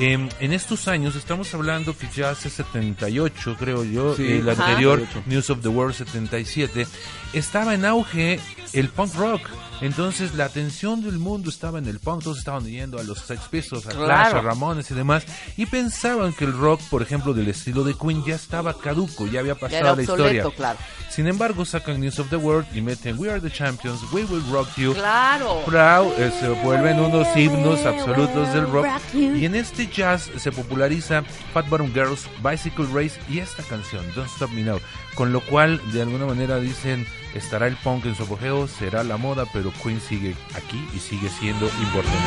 Eh, en estos años, estamos hablando que ya hace 78, creo yo, Sí. el Ajá. anterior 78. News of the World 77, estaba en auge el punk rock. Entonces la atención del mundo estaba en el punk, todos estaban yendo a los Sex Pistols, a Claro. Clash, a Ramones y demás, y pensaban que el rock, por ejemplo, del estilo de Queen ya estaba caduco, ya había Ya pasado la obsoleto, historia. claro. Sin embargo, sacan News of the World y meten We Are the Champions, We Will Rock You, Claro. Proud, eh, se vuelven unos himnos absolutos del rock. Y en este jazz se populariza Fat Bottom Girls, Bicycle Race y esta canción, Don't Stop Me Now. Con lo cual, de alguna manera dicen, estará el punk en su apogeo, será la moda, pero Queen sigue aquí y sigue siendo importante.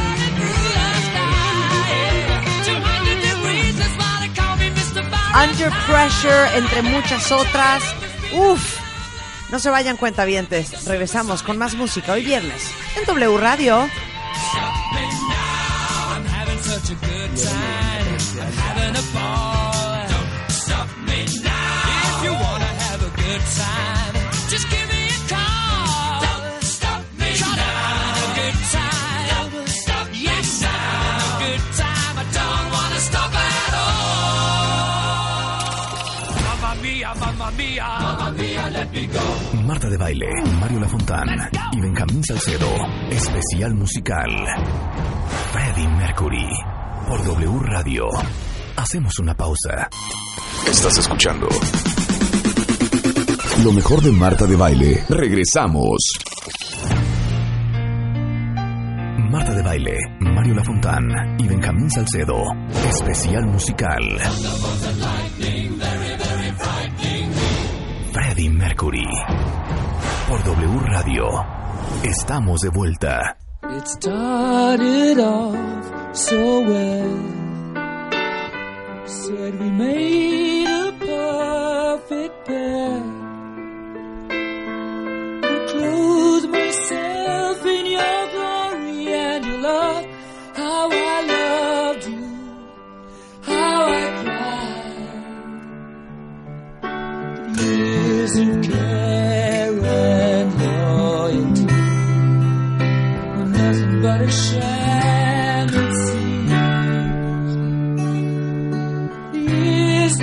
200 degrees, that's why they call me Mr. Fahrenheit. Under Pressure, entre muchas otras. Uf, no se vayan cuentavientes. Regresamos con más música hoy viernes en W Radio. Marta de Baile, Mario Lafontán y Benjamín Salcedo. Especial musical. Freddie Mercury. Por W Radio. Hacemos una pausa. Estás escuchando. Lo mejor de Marta de Baile. Regresamos. Marta de Baile, Mario Lafontán y Benjamín Salcedo. Especial musical. Freddie Mercury. Por W Radio. Estamos de vuelta. It started off so well. Said we made a perfect pair. Clothed myself in your glory and your love. How I loved Years of care and loyalty were nothing but a sham it seems. Years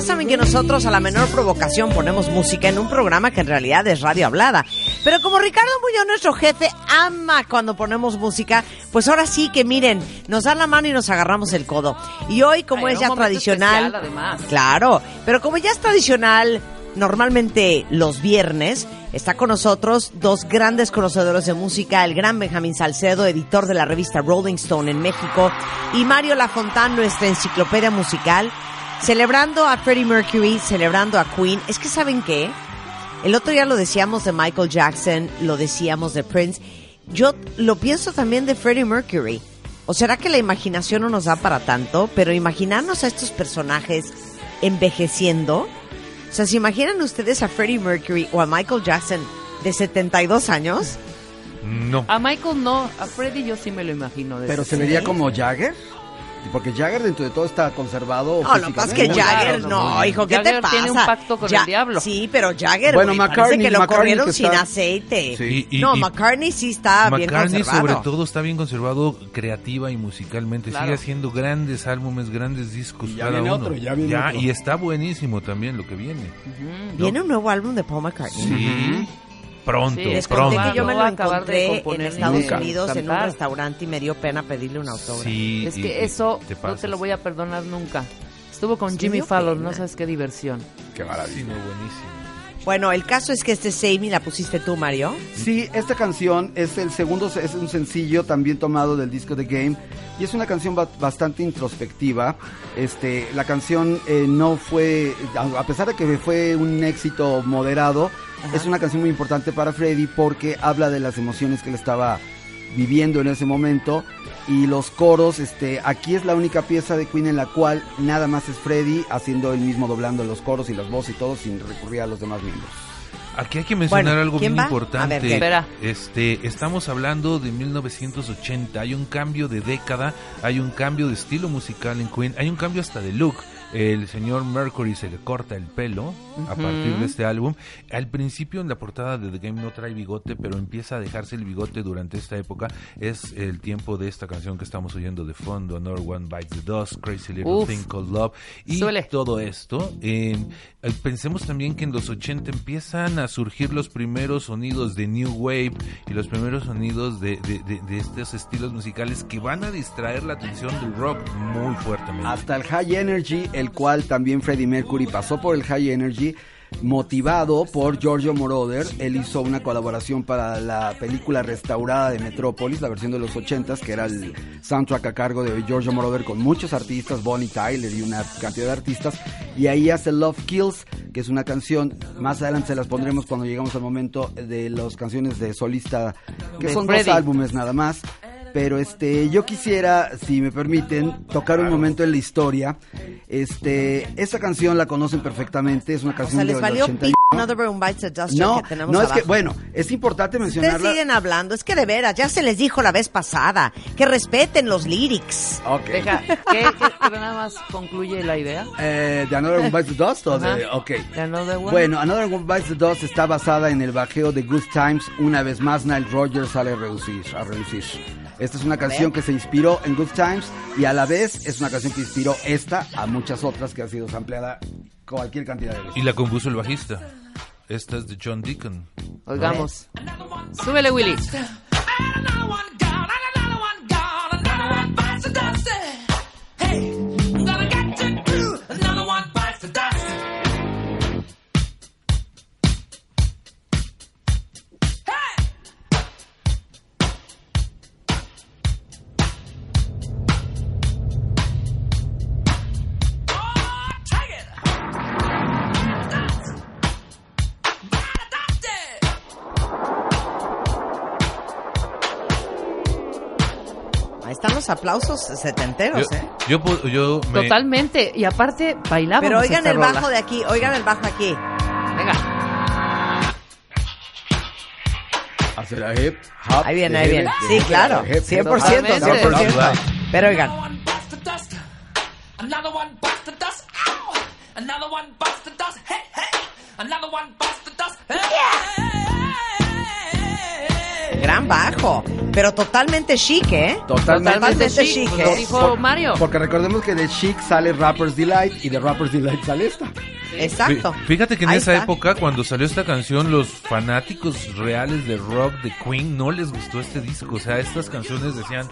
Ya saben que nosotros a la menor provocación ponemos música en un programa que en realidad es radio hablada. Pero como Ricardo Muñoz, nuestro jefe, ama cuando ponemos música, pues ahora sí que miren, nos dan la mano y nos agarramos el codo. Y hoy, como Ay, es ya tradicional, especial, además. claro, pero como ya es tradicional, normalmente los viernes, está con nosotros dos grandes conocedores de música, el gran Benjamín Salcedo, editor de la revista Rolling Stone en México, y Mario Lafontán, nuestra enciclopedia musical. Celebrando a Freddie Mercury, celebrando a Queen. Es que, ¿saben qué? El otro día lo decíamos de Michael Jackson, lo decíamos de Prince. Yo lo pienso también de Freddie Mercury. ¿O será que la imaginación no nos da para tanto? Pero imaginarnos a estos personajes envejeciendo. O sea, ¿se imaginan ustedes a Freddie Mercury o a Michael Jackson de 72 años? No. A Michael no, a Freddie yo sí me lo imagino. de Pero ese- se vería como Jagger. Porque Jagger dentro de todo está conservado. No, lo que pasa es que. Jagger, no, no. hijo, ¿qué te Jagger pasa? tiene un pacto con el diablo. Sí, pero Jagger, Bueno, parece McCartney- que lo McCartney corrieron que sin está- aceite. Sí. Y- y- no, y- McCartney sí está bien McCartney conservado. sobre todo está bien conservado creativa y musicalmente. Claro. Sigue haciendo grandes álbumes, grandes discos Y ya cada viene uno. otro, ya viene otro. y está buenísimo también lo que viene. Ujú. Viene un nuevo álbum de Paul McCartney. Sí. Pronto, Sí, pronto. que yo me lo acabar de encontré en Estados nunca. Unidos en un restaurante y me dio pena pedirle un autógrafo. Sí, Es que y eso te no te lo voy a perdonar nunca. Estuvo con Sí, Jimmy Fallon, pena. no sabes qué diversión. Qué Sí, maravilla. buenísimo. Bueno, el caso es que este Save Me la pusiste tú, Mario. Sí, esta canción es el segundo, es un sencillo también tomado del disco The Game y es una canción ba- bastante introspectiva. Este, la canción eh, no fue, a a pesar de que fue un éxito moderado, es una canción muy importante para Freddy porque habla de las emociones que él estaba viviendo en ese momento y los coros, este, aquí es la única pieza de Queen en la cual nada más es Freddy haciendo él mismo doblando los coros y las voces y todo sin recurrir a los demás miembros. Aquí hay que mencionar Bueno, algo ¿quién bien va? A ver, importante. Este, estamos hablando de 1980. Hay un cambio de década, hay un cambio de estilo musical en Queen, hay un cambio hasta de look. El señor Mercury se le corta el pelo a partir de este álbum. Al principio en la portada de The Game no trae bigote, pero empieza a dejarse el bigote durante esta época. Es el tiempo de esta canción que estamos oyendo de fondo, Another One Bites the Dust, Crazy Little Uf. Thing Called Love. Y Suele. todo esto. eh, eh, pensemos también que en los 80 empiezan a surgir los primeros sonidos de New Wave y los primeros sonidos de, de- de- de estos estilos musicales que van a distraer la atención del rock muy fuertemente. hasta el High Energy, el cual también Freddie Mercury pasó por el High Energy, motivado por Giorgio Moroder. Él hizo una colaboración para la película restaurada de Metrópolis, la versión de los 80s, que era el soundtrack a cargo de Giorgio Moroder con muchos artistas, Bonnie Tyler y una cantidad de artistas. Y ahí hace Love Kills, que es una canción, más adelante se las pondremos cuando lleguemos al momento de las canciones de solista, que De son dos álbumes nada más. Pero este, yo quisiera, si me permiten, tocar un momento en la historia. Este, esta canción la conocen perfectamente, es una O canción sea, les del valió 80 p Another One Bites the Dust No, que tenemos no es que, bueno, es importante Ustedes mencionarla. siguen hablando, es que de veras, ya se les dijo la vez pasada, que respeten los lyrics. Ok. Deja, ¿qué, qué- nada más concluye la idea? Eh, ¿De Another One Bites the Dust? o de- ok. ¿De Another One? Bueno, Another One Bites the Dust está basada en el bajeo de Good Times. Una vez más, Nile Rodgers sale a reducir. A reducir. Esta es una canción que se inspiró en Good Times y a la vez es una canción que inspiró esta a muchas otras que ha sido sampleada cualquier cantidad de veces. Y la compuso el bajista. Esta es de John Deacon. Oigamos. Súbele, Willy. Aplausos setenteros, Yo, ¿eh? yo, yo me- Totalmente. Y aparte, bailábamos Pero oigan esta el rola. bajo de aquí, oigan el bajo aquí. Venga. Hacer a hip, hop, Ahí viene, ahí viene. Sí, claro, de hip, 100%, Totalmente. 100%. Pero oigan, Another one the dust. Another one the dust. Ow! Another one bites the dust. Hey, hey. Another one bites the dust. Hey, gran bajo, pero totalmente chic, ¿eh? Totalmente, Totalmente chic, ¿eh? dijo Mario. Porque recordemos que de Chic sale Rapper's Delight y de Rapper's Delight sale esta. Exacto. Fí- Fíjate que en Ahí esa está. época, cuando salió esta canción, los fanáticos reales de rock de Queen no les gustó este disco. O sea, estas canciones decían,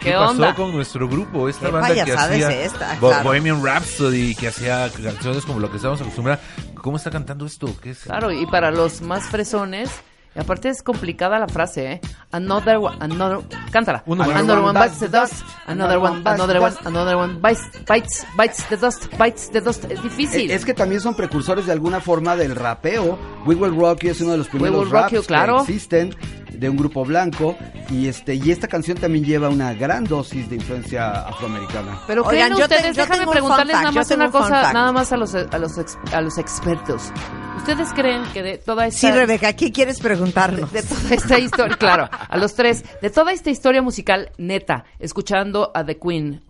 ¿qué, ¿Qué pasó onda? con nuestro grupo? Esta ¿Qué banda que hacía es esta? Bo- Claro. Bohemian Rhapsody, que hacía canciones como lo que estábamos acostumbrados. ¿Cómo está cantando esto? ¿Qué es? Claro, y para los más fresones, y aparte es complicada la frase, ¿eh? Another, one- another, cántala. Más. Another one Another bites the one dust, another one, bites another the one, dust. another one bites, bites, bites the dust, bites the dust. Es difícil. Eh, Es que también son precursores de alguna forma del rapeo. We Will Rock You es uno de los primeros Rock raps You, claro. que existen de un grupo blanco y este y esta canción también lleva una gran dosis de influencia afroamericana. Pero Oigan, creen yo te- ustedes, yo déjame tengo un preguntarles fact, nada más una cosa, nada más a los, a los, ex- a los expertos. ¿Ustedes creen que de toda esta... Sí, Rebeca, ¿qué quieres preguntarnos? de toda esta historia, claro, a los tres, de toda esta historia musical neta, escuchando a The Queen,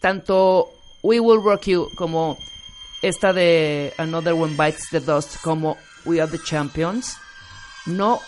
tanto We Will Rock You como esta de Another One Bites the Dust como We Are the Champions, no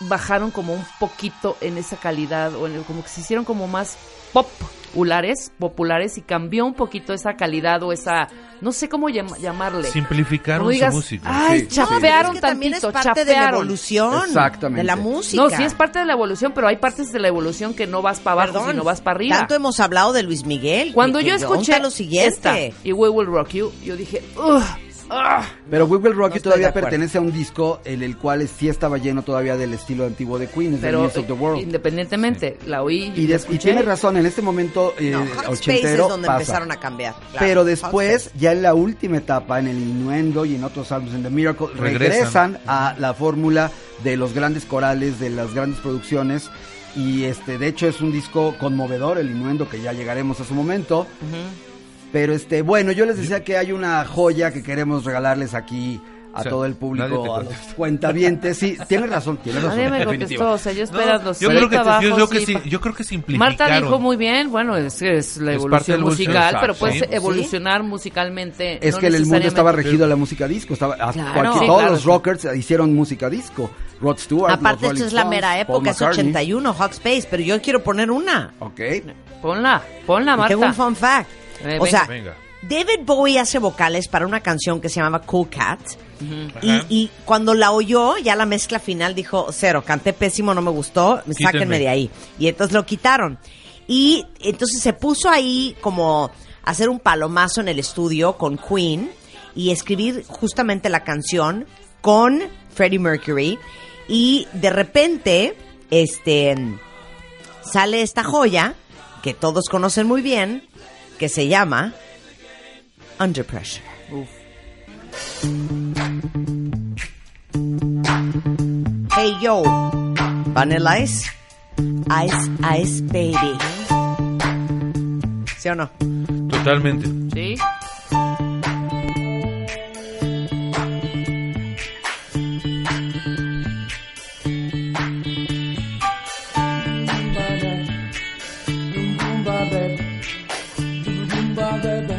bajaron como un poquito en esa calidad o en el- como que se hicieron como más populares, populares y cambió un poquito esa calidad o esa no sé cómo llam- llamarle. Simplificaron digas, su música. Ay, Sí, sí. No, chapearon es que también tantito, es parte de la evolución Exactamente. de la música. No, sí es parte de la evolución, pero hay partes de la evolución que no vas para abajo, Perdón, sino vas para arriba. Tanto hemos hablado de Luis Miguel. Cuando yo escuché lo siguiente. esta y We Will Rock You, yo dije, "Ugh, ah". Pero We Will Rock No todavía pertenece a un disco en el cual sí estaba lleno todavía del estilo antiguo de Queen, es The pero News of the eh, World. independientemente, la oí Y, la des- y tiene razón, en este momento eh, No, Hot ochentero es donde pasa. empezaron a cambiar. claro. Pero después, ya en la última etapa, en el Innuendo y en otros álbumes, en The Miracle, Regresan. regresan, a la fórmula de los grandes corales, de las grandes producciones. Y este, de hecho, es un disco conmovedor, el Innuendo, que ya llegaremos a su momento. Pero este, bueno, yo les decía que hay una joya que queremos regalarles aquí a O sea, todo el público, a los cuentavientes. Sí, tienes razón, tienes razón. Nadie me contestó, o sea, yo esperando. yo creo que, abajo, yo, creo que sí, yo creo que simplificaron. Marta dijo muy bien, bueno, es, es la Es evolución musical, exacto, pero puedes sí. evolucionar musicalmente. Es no que el mundo estaba regido a la música disco, estaba hasta Claro. cualquier- Sí, todos claro, los sí. rockers hicieron música disco. Rod Stewart, los Aparte, esto es la mera época, es McCartney. 81, Hot Space, pero yo quiero poner una. Ok. Ponla, ponla, Y Marta. Tengo un fun fact. Eh, o venga, sea, venga. David Bowie hace vocales para una canción que se llamaba Cool Cat. y, y cuando la oyó, ya la mezcla final dijo, cero, canté pésimo, no me gustó, Quítenme. sáquenme de ahí. Y entonces lo quitaron. Y entonces se puso ahí como a hacer un palomazo en el estudio con Queen y escribir justamente la canción con Freddie Mercury. Y de repente, este, sale esta joya que todos conocen muy bien, que se llama Under Pressure. Hey yo, Vanilla Ice, Ice Ice Baby. ¿Sí o no? Totalmente. ¿Sí? Pressure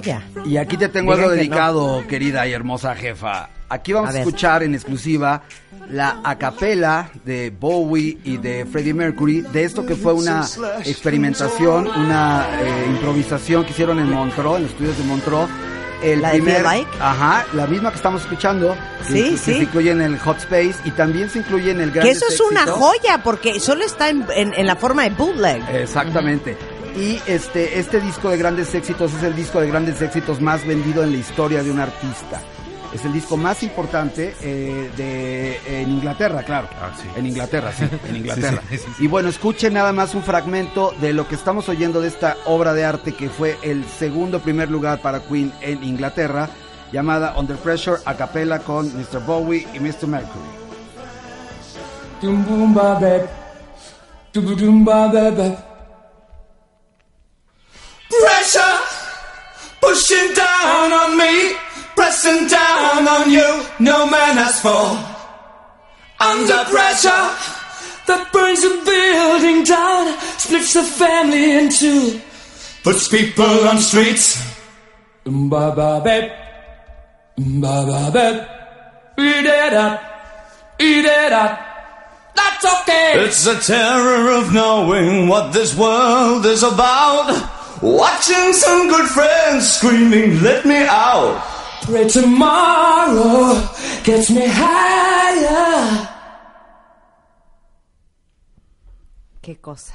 joya. Y aquí te tengo Digan algo que no. dedicado, querida y hermosa jefa. Aquí vamos A a, escuchar en exclusiva la acapela de Bowie y de Freddie Mercury de esto que fue una experimentación, una eh, improvisación que hicieron en Montreux, en los estudios de Montreux, el ¿La de primer, Like? ajá, la misma que estamos escuchando, que, Sí, que sí. se incluye en el Hot Space y también se incluye en el Gran Que eso es una joya, porque solo está en, en- en la forma de bootleg. Exactamente. Y este, este disco de grandes éxitos es el disco de grandes éxitos más vendido en la historia de un artista. Es el disco más importante eh, de, en Inglaterra, claro. Ah, sí. En Inglaterra, sí, en Inglaterra. Sí, sí, sí. Y bueno, escuchen nada más un fragmento de lo que estamos oyendo de esta obra de arte que fue el segundo primer lugar para Queen en Inglaterra, llamada Under Pressure a capella con Mr. Bowie y Mr. Mercury. Pushing down on me, pressing down on you. No man has fall. Under pressure that burns a building down, splits the family in two, puts people on streets. Ba ba bep. Ba ba bep. Eat it up. Eat it up. That's okay. It's the terror of knowing what this world is about. Watching some good friends screaming, let me out. Pray tomorrow gets me higher. Qué cosa.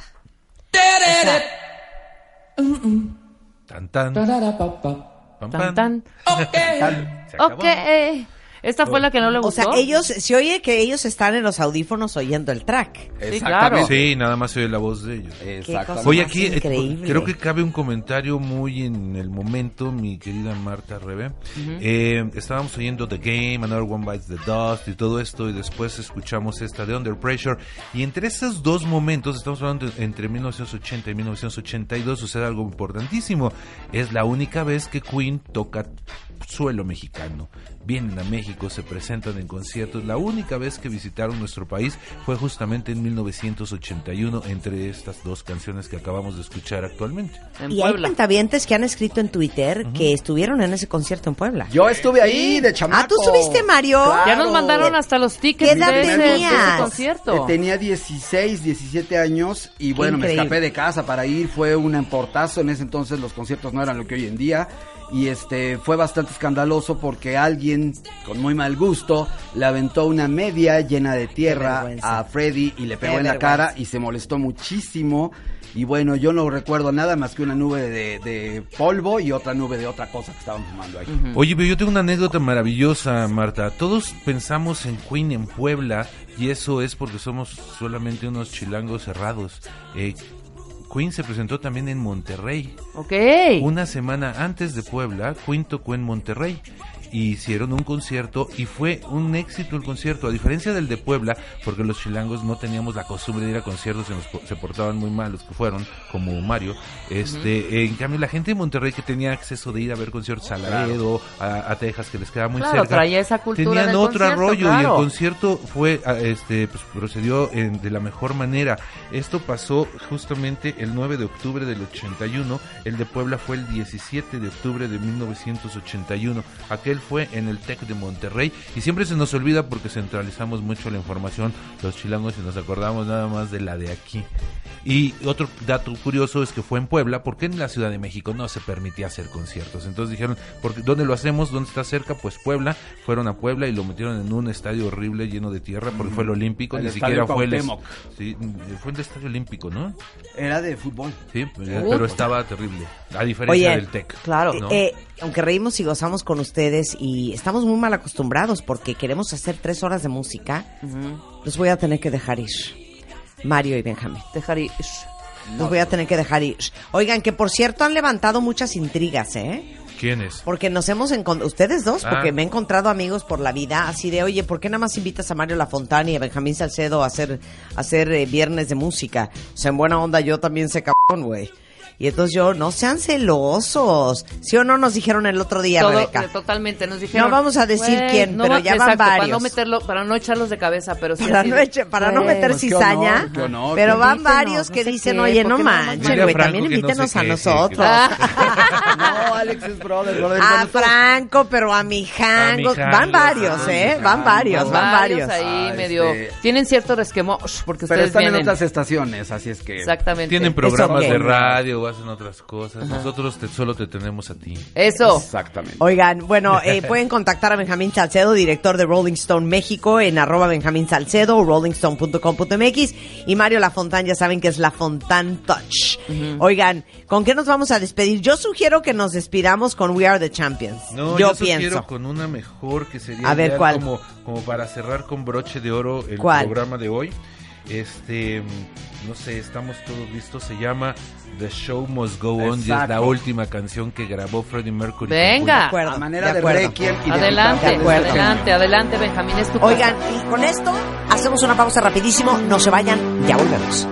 Tan, tan. Da-da-da-pa-pa. pam, Tan, pam. tan. Se acabó. Ok. Esta fue la que no le O gustó. sea, ellos, se oye que ellos están en los audífonos oyendo el track. Sí, claro. Sí, nada más se oye la voz de ellos. Exactamente. Oye, aquí eh, increíble. creo que cabe un comentario muy en el momento, mi querida Marta Rebe. Eh, estábamos oyendo The Game, Another One Bites the Dust y todo esto, y después escuchamos esta de Under Pressure. Y entre esos dos momentos, estamos hablando de- entre 1980 y 1982, sucede algo importantísimo. Es la única vez que Queen toca suelo mexicano. Vienen a México, se presentan en conciertos. La única vez que visitaron nuestro país fue justamente en 1981 entre estas dos canciones que acabamos de escuchar actualmente. En y hay Puebla. cuentavientes que han escrito en Twitter que estuvieron en ese concierto en Puebla. Yo estuve ahí de chamaco. Ah, ¿tú subiste, Mario? Ya nos mandaron hasta los tickets ¿Qué edad de ese, de ese tenías? concierto. Eh, Tenía 16, 17 años y bueno, me increíble. escapé de casa para ir, fue un emportazo, en ese entonces los conciertos no eran lo que hoy en día y este fue bastante escandaloso porque alguien con muy mal gusto le aventó una media llena de tierra a Freddy y le pegó Qué en la vergüenza. cara y se molestó muchísimo y bueno, yo no recuerdo nada más que una nube de, de polvo y otra nube de otra cosa que estaban fumando ahí. Oye, pero yo tengo una anécdota maravillosa, Marta. Todos pensamos en Queen en Puebla y eso es porque somos solamente unos chilangos cerrados. Eh, Queen se presentó también en Monterrey. Ok. Una semana antes de Puebla, Queen tocó en Monterrey. Y hicieron un concierto y fue un éxito el concierto, a diferencia del de Puebla, porque los chilangos no teníamos la costumbre de ir a conciertos, se, nos se portaban muy mal los que fueron, como Mario. Este, En cambio, la gente de Monterrey que tenía acceso de ir a ver conciertos a Laredo, a, a Texas, que les queda muy Claro, cerca, traía esa cultura tenían del otro rollo y el concierto fue, ah, este, pues, procedió en- de la mejor manera. Esto pasó justamente el 9 de octubre del 81, el de Puebla fue el 17 de octubre de 1981. Aquel fue en el TEC de Monterrey y siempre se nos olvida porque centralizamos mucho la información los chilangos y nos acordamos nada más de la de aquí. Y otro dato curioso es que fue en Puebla, porque en la Ciudad de México no se permitía hacer conciertos. Entonces dijeron, porque ¿dónde lo hacemos? ¿Dónde está cerca? Pues Puebla. Fueron a Puebla y lo metieron en un estadio horrible lleno de tierra, porque fue el Olímpico, El ni Estadio siquiera fue el, sí, fue el Estadio Olímpico, ¿no? Era de fútbol. Sí, pero estaba terrible. A diferencia Oye, del TEC. claro. ¿no? Eh, aunque reímos y gozamos con ustedes y estamos muy mal acostumbrados porque queremos hacer tres horas de música, los voy a tener que dejar ir. Mario y Benjamín. Dejar ir. Los voy a tener que dejar ir. Oigan, que por cierto han levantado muchas intrigas, ¿eh? ¿Quién es? Porque nos hemos encontrado, ustedes dos, Ah. porque me he encontrado amigos por la vida, así de, oye, ¿por qué nada más invitas a Mario Lafontana y a Benjamín Salcedo a hacer, a hacer eh, viernes de música? O sea, en buena onda yo también sé cabrón, güey. Y entonces yo, no sean celosos. ¿Sí o no nos dijeron el otro día, Todo, Rebeca? eh, totalmente, nos dijeron. No vamos a decir "Güey, quién, no pero va- ya van exacto, Para no, varios. meterlo, para no echarlos de cabeza, pero sí Para así no, eche- para no "Güey, meter pues, qué cizaña. honor, qué honor, pero van varios no que dicen, qué, oye, ¿por no manchen, güey, también invítenos a nosotros. No, Alex es brother, brother. A tú- Franco, pero a mi A Jango. mi Jango, Van varios, ah, ¿eh? Van varios, van varios. ahí Ah, medio. este- Tienen cierto resquemor porque Pero ustedes están en vienen. otras estaciones, así es que... Exactamente. Tienen programas de radio. Hacen otras cosas. Nosotros te- solo te tenemos a ti. Eso. Exactamente. Oigan, bueno, eh, pueden contactar a Benjamín Salcedo, director de Rolling Stone México, en arroba Benjamín Salcedo o rollingstone.com.mx. Y Mario Lafontán, ya saben que es Lafontan Touch. Oigan, ¿con qué nos vamos a despedir? Yo sugiero que nos despidamos con We Are the Champions. No, yo yo, sugiero pienso. con una mejor que sería A ver, ¿cuál? Como, como para cerrar con broche de oro el ¿Cuál? programa de hoy. Este, no sé, estamos todos listos. Se llama The Show Must Go On y es la Exacto. última canción que grabó Freddie Mercury. Venga. De acuerdo, A manera de de, acuerdo. requiem y de Adelante, De acuerdo. adelante, adelante, Benjamín, es tu Oigan, y con esto hacemos una pausa rapidísimo. No se vayan, ya volvemos.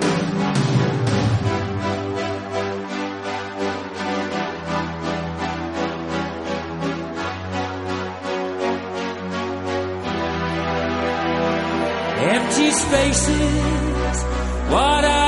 Empty spaces, what for?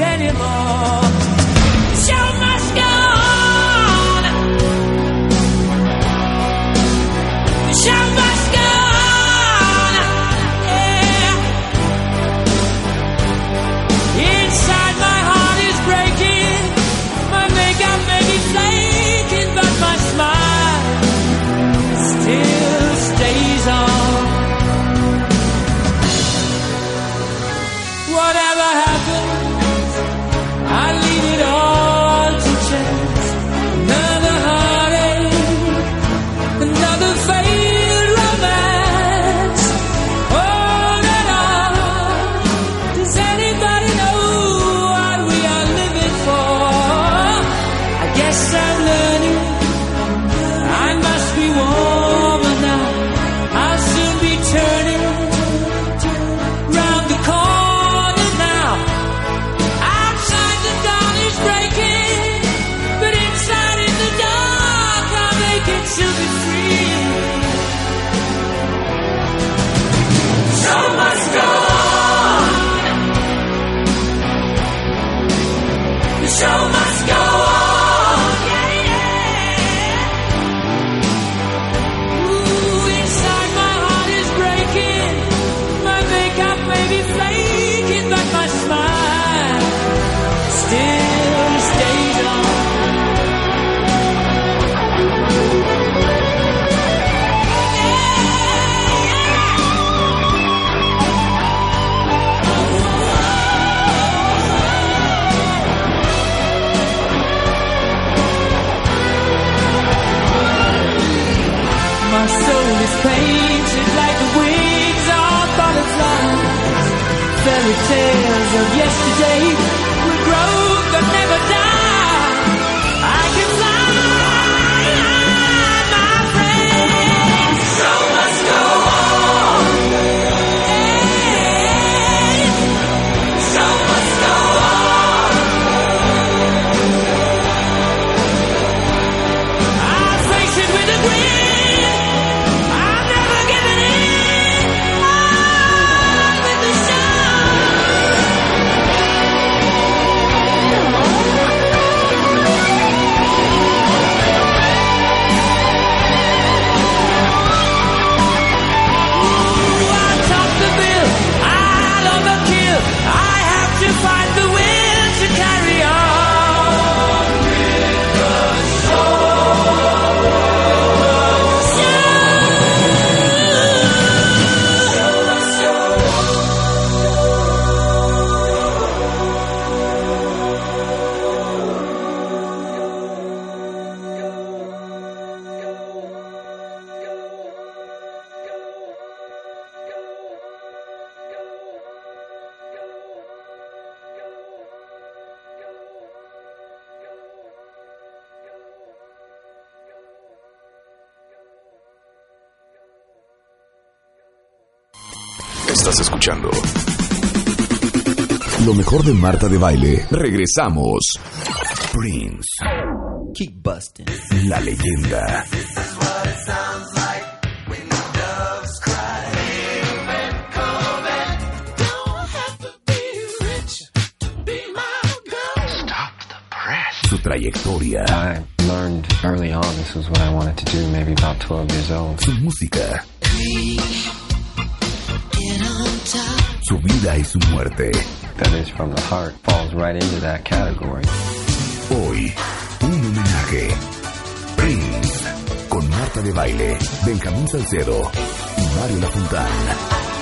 Anymore? Mejor de Marta de Baile. Regresamos. Prince. Keep busting. La leyenda. Su trayectoria. I learned early on this was what I wanted to do, maybe about 12 years old. Su música. Su vida y su muerte. That is from the heart, falls right into that category. Hoy, un homenaje. Prince. Con Marta de Baile, Benjamín Salcedo y Mario Lafontán.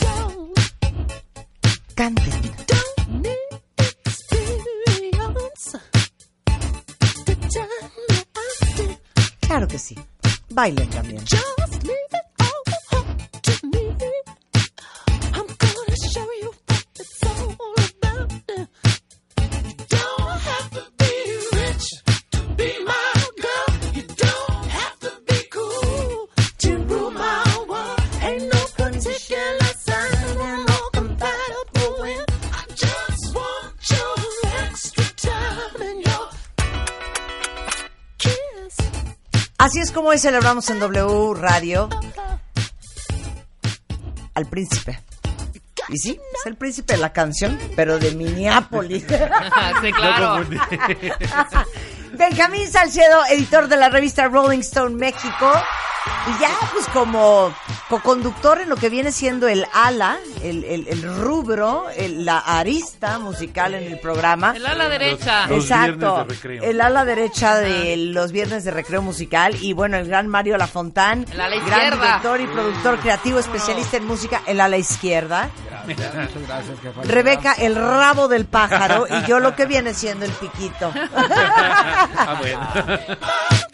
Dawn. Canten. Claro que sí. Bailen también. Como hoy celebramos en W Radio al príncipe. Y sí, es el príncipe de la canción, pero de Minneapolis. sí, claro. Benjamín Salcedo, editor de la revista Rolling Stone México. Y ya, pues como co-conductor en lo que viene siendo el ala, el, el- el rubro, el- la arista musical en el programa. El ala derecha. Los Exacto. viernes de recreo. El ala derecha de los viernes de recreo musical. Y bueno, el gran Mario Lafontán. El ala gran izquierda. director y productor creativo, especialista en música, el ala izquierda. Muchas gracias, jefa. Rebeca, el rabo del pájaro. Y yo lo que viene siendo el piquito. Ah, bueno.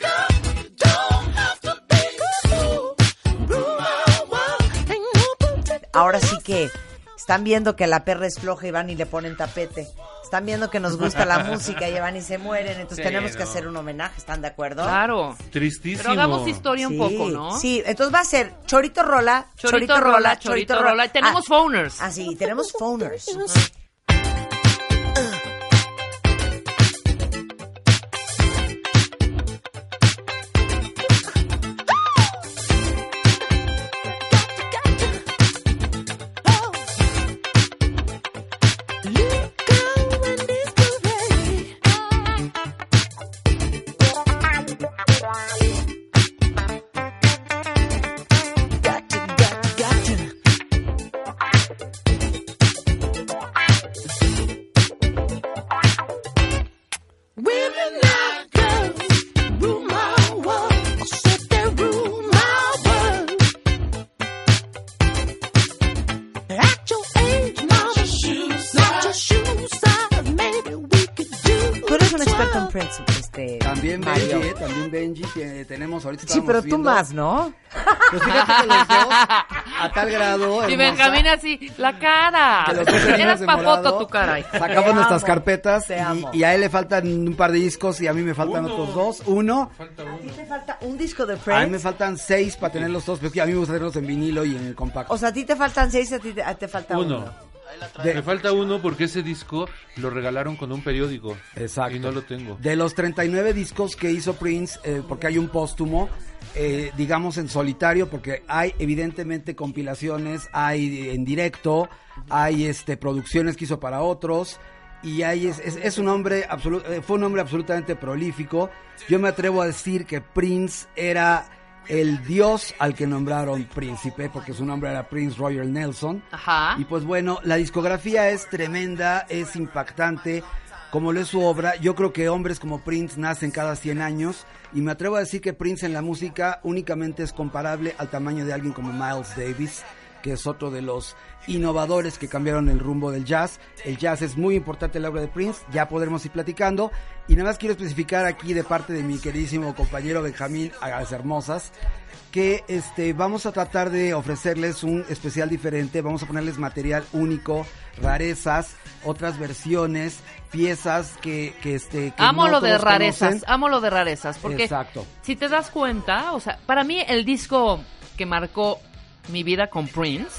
Ahora sí que están viendo que la perra es floja y van y le ponen tapete. Están viendo que nos gusta la música y van y se mueren. Entonces Sí, tenemos que hacer un homenaje. ¿Están de acuerdo? Claro. Tristísimo. Pero hagamos historia un poco, ¿no? Sí, entonces va a ser chorito rola, Chorito rola, chorito rola. Y tenemos Ah, phoners. Ah, sí, tenemos phoners. Pero tú viendo- más, ¿no? Pues fíjate que los dos, a tal grado. Y hermosa, Benjamín así, la cara. que los dos Eras tu cara. Sacamos Te nuestras amo, carpetas te y, amo. y a él le faltan un par de discos y a mí me faltan otros dos. Uno, A ti te falta un disco de a mí me faltan seis para tener los dos, pero a mí me gusta tenerlos en vinilo y en el compacto. O sea, a ti te faltan seis, a ti te, a ti te falta uno. Uno. Me falta uno porque ese disco lo regalaron con un periódico. Exacto. Y no lo tengo. De los 39 discos que hizo Prince, eh, porque hay un póstumo, eh, digamos en solitario, porque hay evidentemente compilaciones, hay en directo, hay este producciones que hizo para otros. Y hay, es, es- es un hombre absolu- eh, fue un hombre absolutamente prolífico. Yo me atrevo a decir que Prince era el dios al que nombraron príncipe, porque su nombre era Prince Royal Nelson. Ajá. Y pues bueno, la discografía es tremenda, es impactante, como lo es su obra. Yo creo que hombres como Prince nacen cada 100 años y me atrevo a decir que Prince en la música únicamente es comparable al tamaño de alguien como Miles Davis, que es otro de los innovadores que cambiaron el rumbo del jazz. El jazz es muy importante en la obra de Prince, ya podremos ir platicando. Y nada más quiero especificar aquí de parte de mi queridísimo compañero Benjamín a las hermosas que este vamos a tratar de ofrecerles un especial diferente, vamos a ponerles material único, rarezas, otras versiones, piezas que, que este que amo no lo de rarezas, conocen. amo lo de rarezas, porque Exacto. si te das cuenta, o sea, para mí el disco que marcó mi vida con Prince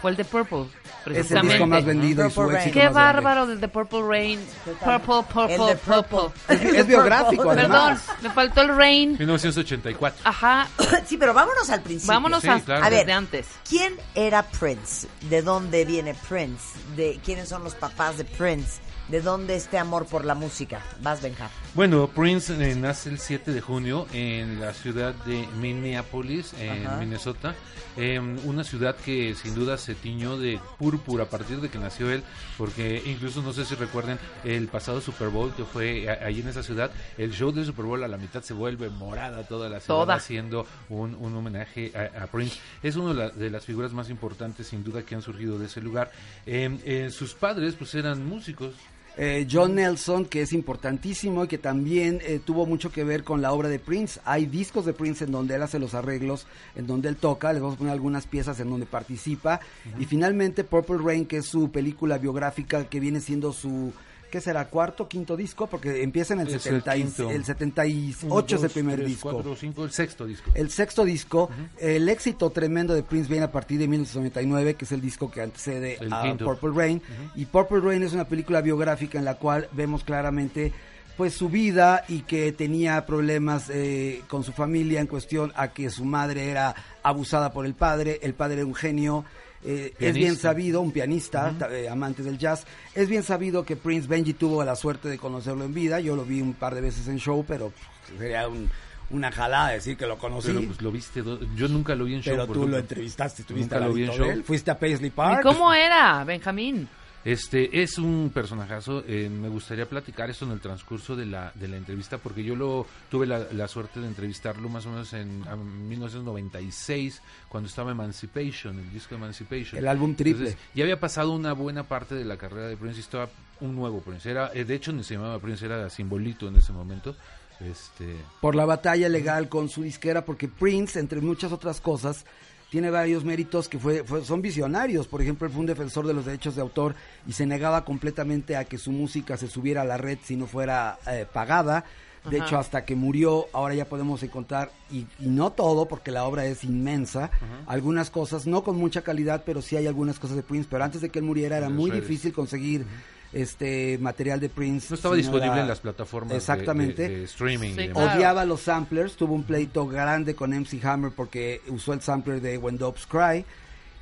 fue el de Purple, Es el precisamente. disco más vendido y su Purple éxito Qué más bárbaro del de Purple Rain. Purple, purple, El de Purple. purple. Es, es biográfico, Perdón, además. me faltó el Rain. 1984. Ajá, Sí, pero vámonos al principio. vámonos Sí, a, claro. A ver, desde antes. ¿quién era Prince? ¿De dónde viene Prince? ¿De quiénes son los papás de Prince? ¿De dónde este amor por la música? Vas, Benja. Bueno, Prince eh, nace el 7 de junio en la ciudad de Minneapolis, en Ajá. Minnesota. Eh, una ciudad que sin duda se tiñó de púrpura a partir de que nació él, porque incluso no sé si recuerden el pasado Super Bowl que fue ahí en esa ciudad, el show del Super Bowl a la mitad se vuelve morada toda la ciudad Toda. haciendo un, un homenaje a, a Prince. Es una de, la- de las figuras más importantes sin duda que han surgido de ese lugar. Eh, eh, sus padres pues eran músicos, Eh, John Nelson, que es importantísimo y que también eh, tuvo mucho que ver con la obra de Prince. Hay discos de Prince en donde él hace los arreglos, en donde él toca, les vamos a poner algunas piezas en donde participa. Y finalmente Purple Rain, que es su película biográfica que viene siendo su... ¿Qué será? ¿Cuarto, quinto disco? Porque empieza en el, Es el 70 y- quinto. el 78 Uno, es el dos, primer tres, disco. cuatro, cinco, el sexto disco. El sexto disco, el éxito tremendo de Prince viene a partir de 1999, que es el disco que antecede El a quinto. Purple Rain. Y Purple Rain es una película biográfica en la cual vemos claramente pues su vida y que tenía problemas eh, con su familia en cuestión a que su madre era abusada por el padre, el padre era un genio. Eh, es bien sabido, un pianista, ta- eh, amante del jazz. Es bien sabido que Prince Benji tuvo la suerte de conocerlo en vida. Yo lo vi un par de veces en show, pero pues, sería un- una jalada decir que lo conocí. Pero pues lo viste, yo nunca lo vi en show. Pero tú lo entrevistaste, estuviste Nunca al lo vi en ladito de show. él, fuiste a Paisley ¿Y Park. cómo era, Benjamín? Este es un personajazo. eh, me gustaría platicar esto en el transcurso de la, de la entrevista porque yo lo tuve la, la suerte de entrevistarlo más o menos en a, 1996 cuando estaba Emancipation, el disco Emancipation. El álbum triple. Entonces, ya había pasado una buena parte de la carrera de Prince y estaba un nuevo Prince. Era, eh, de hecho, ni se llamaba Prince, era Simbolito en ese momento. Este, por la batalla legal con su disquera, porque Prince, entre muchas otras cosas, tiene varios méritos que fue, fue- son visionarios. Por ejemplo, él fue un defensor de los derechos de autor y se negaba completamente a que su música se subiera a la red si no fuera eh, pagada. De Ajá. hecho, hasta que murió, ahora ya podemos encontrar, y, y no todo, porque la obra es inmensa, algunas cosas, no con mucha calidad, pero sí hay algunas cosas de Prince. Pero antes de que él muriera era muy redes. difícil conseguir este material de Prince. no estaba disponible era- en las plataformas de- Exactamente. de, de streaming. Sí, claro. Odiaba los samplers, tuvo un pleito grande con MC Hammer porque usó el sampler de When Doves Cry.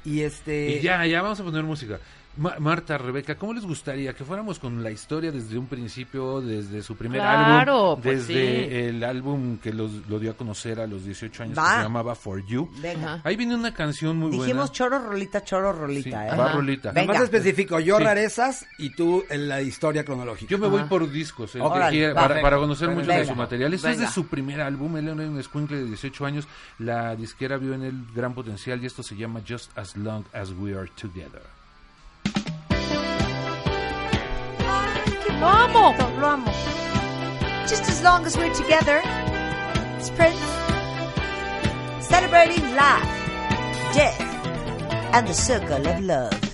Y este. Y ya, ya vamos a poner música. Ma- Marta, Rebeca, ¿cómo les gustaría que fuéramos con la historia desde un principio, desde su primer Claro, álbum, pues desde sí. el álbum que los- lo dio a conocer a los 18 años, Va. que se llamaba For You? Venga. Ahí viene una canción muy Dijimos buena. choro, rolita, choro, rolita, Sí, ¿eh? va Ajá. rolita. Venga. Más específico, yo Sí. rarezas y tú en la historia cronológica. Yo me voy por discos, el que Órale, quiera, va. para, para conocer Venga. mucho de su material. Este es de su primer álbum, él era un escuincle de 18 años. La disquera vio en él gran potencial y esto se llama Just As Long As We Are Together. ¡Lo amo! Lo amo. Just as long as we're together, it's Prince. Celebrating life, death, and the circle of love.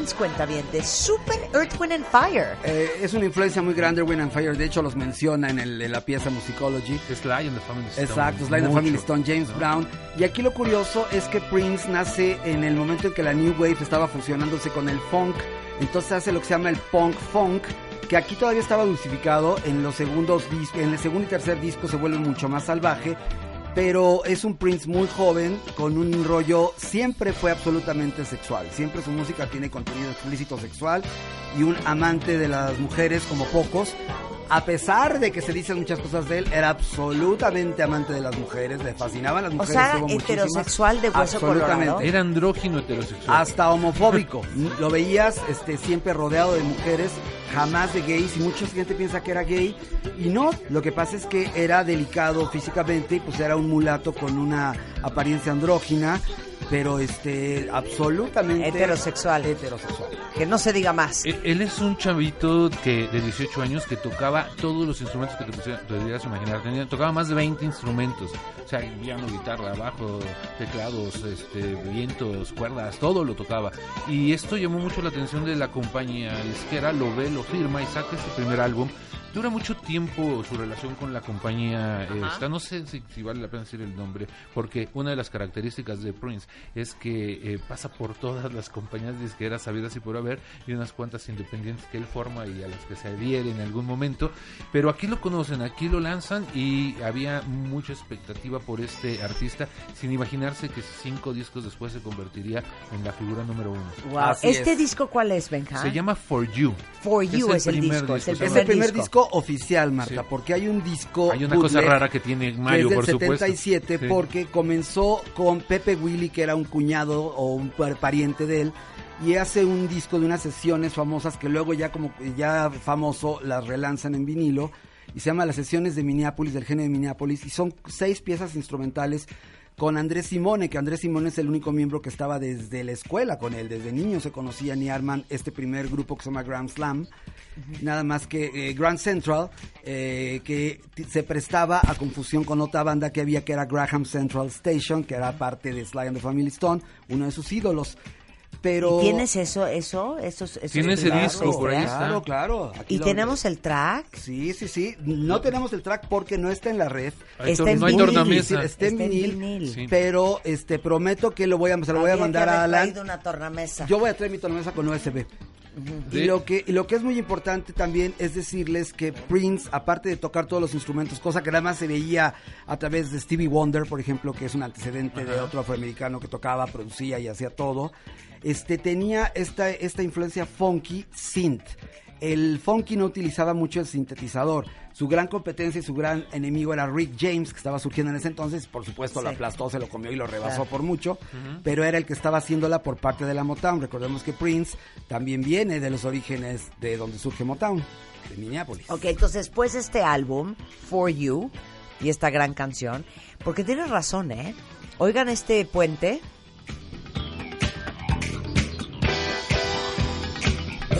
Álbum de Prince cuenta bien, de Super Earth, Wind and Fire. Eh, es una influencia muy grande Wind and Fire, de hecho los menciona en, el- en la pieza Musicology. Sly and the Family Stone. Exacto, Sly and the Family Stone, James ¿no? Brown. Y aquí lo curioso es que Prince nace en el momento en que la New Wave estaba fusionándose con el funk. Entonces hace lo que se llama el punk funk, que aquí todavía estaba dulcificado. En los segundos en el segundo y tercer disco se vuelve mucho más salvaje. Pero es un Prince muy joven, con un rollo, siempre fue absolutamente sexual. Siempre su música tiene contenido explícito sexual y un amante de las mujeres como pocos. A pesar de que se dicen muchas cosas de él, era absolutamente amante de las mujeres, le fascinaban las O mujeres. sea, tuvo muchísimas. heterosexual de hueso Absolutamente. colorado. Era andrógino heterosexual. Hasta homofóbico. Lo veías este, siempre rodeado de mujeres, jamás de gays, y mucha gente piensa que era gay. Y no, lo que pasa es que era delicado físicamente, y pues era un mulato con una apariencia andrógina, pero este, absolutamente Heterosexual. heterosexual. Que no se diga más. Él, él es un chavito que de 18 años que tocaba todos los instrumentos que te, pudieras imaginar. Tenía, tocaba más de 20 instrumentos. O sea, piano, guitarra, bajo, teclados, este, vientos, cuerdas, todo lo tocaba. Y esto llamó mucho la atención de la compañía disquera, lo ve, lo firma y saca este primer álbum. Dura mucho tiempo su relación con la compañía esta, no sé si, si vale la pena decir el nombre, porque una de las características de Prince es que eh, pasa por todas las compañías disqueras sabidas y por haber, y unas cuantas independientes que él forma y a las que se adhiere en algún momento, pero aquí lo conocen, aquí lo lanzan y había mucha expectativa por este artista, sin imaginarse que cinco discos después se convertiría en la figura número uno. Wow. ¿Este es. disco cuál es, Benja? Se llama For You. For You es el primer disco, es el primer disco. Disco oficial, Marta, Sí. porque hay un disco. Hay una cosa rara que tiene que Mario, es del por supuesto. 77 Sí. porque comenzó con Pepe Willy que era un cuñado o un par- pariente de él y hace un disco de unas sesiones famosas que luego ya como ya famoso las relanzan en vinilo y se llama las sesiones de Minneapolis del genio de Minneapolis y son seis piezas instrumentales con Andrés Simone, que Andrés Simone es el único miembro que estaba desde la escuela con él, desde niño se conocían y arman este primer grupo que se llama Grand Slam, nada más que eh, Grand Central, eh, que se prestaba a confusión con otra banda que había que era Graham Central Station, que era parte de Sly and the Family Stone, uno de sus ídolos. Pero ¿Y tienes eso, eso, esos, esos Tiene ese claro, disco, por ahí Claro, está. claro. aquí Y lo- tenemos el track. Sí, sí, sí. No tenemos el track porque no está en la red. Hay Está en no hay vinil. Está en Está en vinil, vinil. Sí. pero este prometo que lo voy a, se lo voy a mandar a Alan. una tornamesa. Yo voy a traer mi tornamesa con USB. Y lo que y lo que es muy importante también es decirles que Prince, aparte de tocar todos los instrumentos, cosa que nada más se veía a través de Stevie Wonder, por ejemplo, que es un antecedente de otro afroamericano que tocaba, producía y hacía todo, este tenía esta esta influencia funky synth. El funky no utilizaba mucho el sintetizador. Su gran competencia y su gran enemigo era Rick James, que estaba surgiendo en ese entonces. Por supuesto, lo aplastó, se lo comió y lo rebasó Claro. por mucho. Pero era el que estaba haciéndola por parte de la Motown. Recordemos que Prince también viene de los orígenes de donde surge Motown, de Minneapolis. Ok, entonces después de este álbum, For You, y esta gran canción, porque tienes razón, ¿eh? Oigan este puente.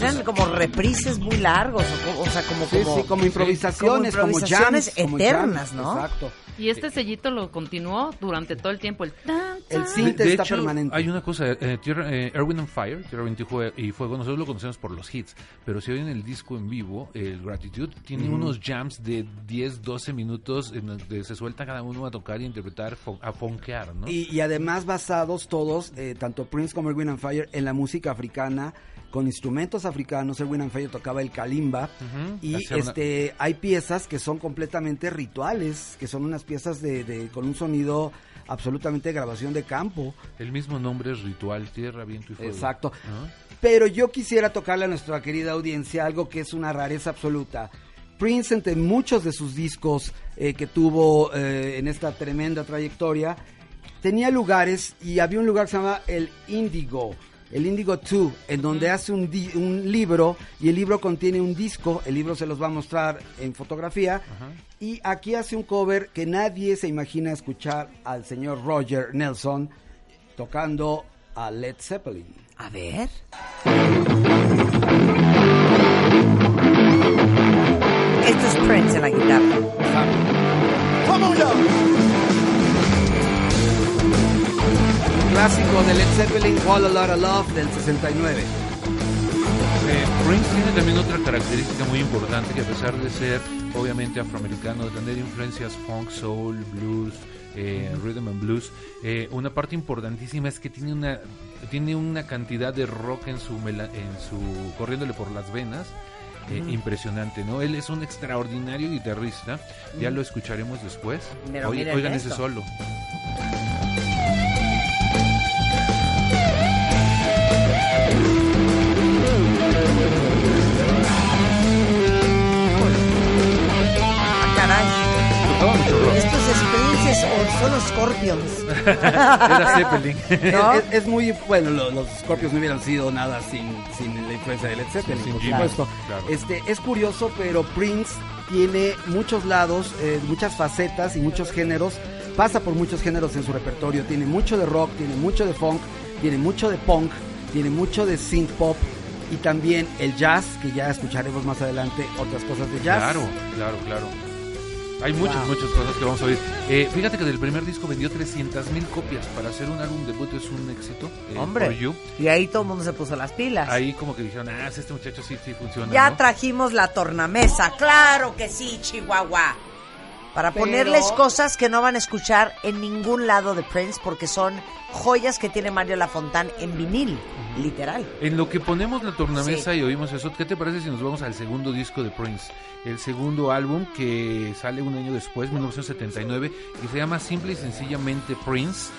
Eran como reprises muy largos, o, o sea, como, Sí, como, sí, como improvisaciones, como, improvisaciones jams, como eternas, jams, ¿no? Exacto. Y este sellito lo continuó durante todo el tiempo. El tan, El tan. synth De, de está hecho, permanente. hay una cosa, eh, Tierra, eh, Erwin and Fire, Tierra 20 Jue- y Fuego, nosotros lo conocemos por los hits, pero si oyen el disco en vivo, el Gratitude, tiene unos jams de 10, 12 minutos en donde se suelta cada uno a tocar y interpretar, a fonquear, ¿no? Y, y además basados todos, eh, tanto Prince como Erwin and Fire, en la música africana, con instrumentos africanos. Erwin Fire tocaba el kalimba. Y una- este hay piezas que son completamente rituales, que son unas piezas de, de- con un sonido absolutamente de grabación de campo. El mismo nombre es Ritual, Tierra, Viento y Fuego. Exacto. Pero yo quisiera tocarle a nuestra querida audiencia algo que es una rareza absoluta. Prince, entre muchos de sus discos eh, que tuvo eh, en esta tremenda trayectoria, tenía lugares y había un lugar que se llama el Indigo, el Indigo 2, en donde hace un, di- un libro y el libro contiene un disco, el libro se los va a mostrar en fotografía y aquí hace un cover que nadie se imagina escuchar al señor Roger Nelson tocando a Led Zeppelin. A ver. Esto es Prince en la guitarra. Clásico de Led Zeppelin, All a Lot of Love del 69. Eh, Prince tiene también otra característica muy importante que a pesar de ser obviamente afroamericano, de tener influencias funk, soul, blues, eh, rhythm and blues, eh, una parte importantísima es que tiene una tiene una cantidad de rock en su mela- en su corriéndole por las venas. eh, Mm. Impresionante, ¿no? Él es un extraordinario guitarrista, ya Mm. lo escucharemos después. Pero Oye- oigan ese solo. Prince o son los Scorpions. Era Zeppelin. ¿No? Es, es muy bueno, lo- los Scorpions no hubieran sido nada sin, sin la influencia de Led Zeppelin, Sin por Jimmy, supuesto. claro. Este, es curioso, pero Prince tiene muchos lados, eh, muchas facetas y muchos géneros. Pasa por muchos géneros en su repertorio. Tiene mucho de rock, tiene mucho de funk, tiene mucho de punk, tiene mucho de synth pop y también el jazz, que ya escucharemos más adelante otras cosas de jazz. Claro, claro, claro. Hay muchas, Wow. muchas cosas que vamos a oír. Eh, fíjate que del primer disco vendió 300 mil copias. Para hacer un álbum debut es un éxito. eh, Hombre. Y ahí todo el mundo se puso las pilas. Ahí como que dijeron, ah, este muchacho sí, sí funciona. Ya ¿no? trajimos la tornamesa, claro que sí, Chihuahua. Para Pero- ponerles cosas que no van a escuchar en ningún lado de Prince porque son joyas que tiene Mario Lafontán en vinil, literal. En lo que ponemos la tornamesa y oímos eso, ¿qué te parece si nos vamos al segundo disco de Prince? El segundo álbum que sale un año después, 1979, y se llama simple y sencillamente Prince.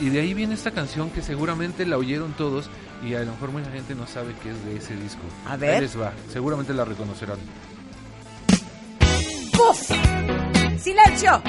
Y, y de ahí viene esta canción que seguramente la oyeron todos y a lo mejor mucha gente no sabe que es de ese disco. A ver. Ahí les va, seguramente la reconocerán. ¡Silencio!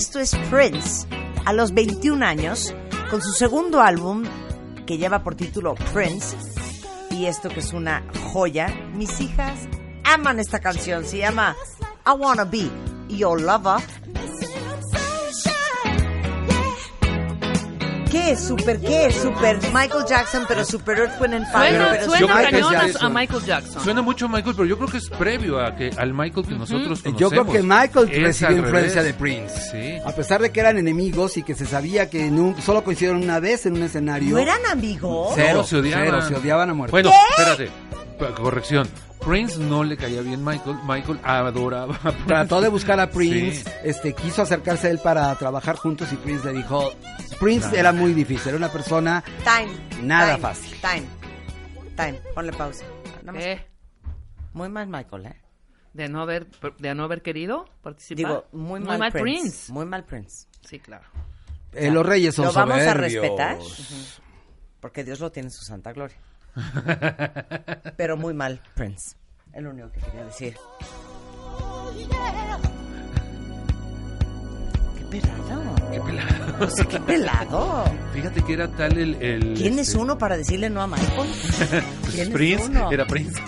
Esto es Prince a los 21 años con su segundo álbum que lleva por título Prince y esto que es una joya. Mis hijas aman esta canción, se llama I Wanna Be Your Lover. ¿Qué es super? ¿Qué es super? Michael Jackson, pero super Earth, Wind and Fire. Suena, pero suena super- cañón a- Jackson. a Michael Jackson. Suena mucho a Michael, pero yo creo que es previo a que, al Michael que nosotros conocemos. Yo creo que Michael Es recibió al influencia revés. de Prince. Sí. A pesar de que eran enemigos y que se sabía que nun- solo coincidieron una vez en un escenario. ¿No eran amigos? Cero, No, se odiaban. cero, se odiaban a muerte. Bueno, espérate. Pa- Corrección. Prince no le caía bien Michael. Michael adoraba a Prince. Trató de buscar a Prince, Sí. este, quiso acercarse a él para trabajar juntos y Prince le dijo, Prince era muy difícil, era una persona Time. Nada time, fácil. Time. Time. Ponle pausa. ¿Qué? Muy mal Michael, ¿eh? De no haber, de no haber querido participar. Digo, muy mal, Prince. Prince. Muy mal Prince. Sí, claro. Eh, los reyes son Lo vamos a respetar. Porque Dios lo tiene en su santa gloria. Pero muy mal Prince. Es lo único que quería decir. Qué pelado. Qué pelado. Pues qué pelado. Fíjate que era tal el... el ¿Quién es este, uno para decirle no a Michael? pues, ¿Quién es Prince, uno? era Prince.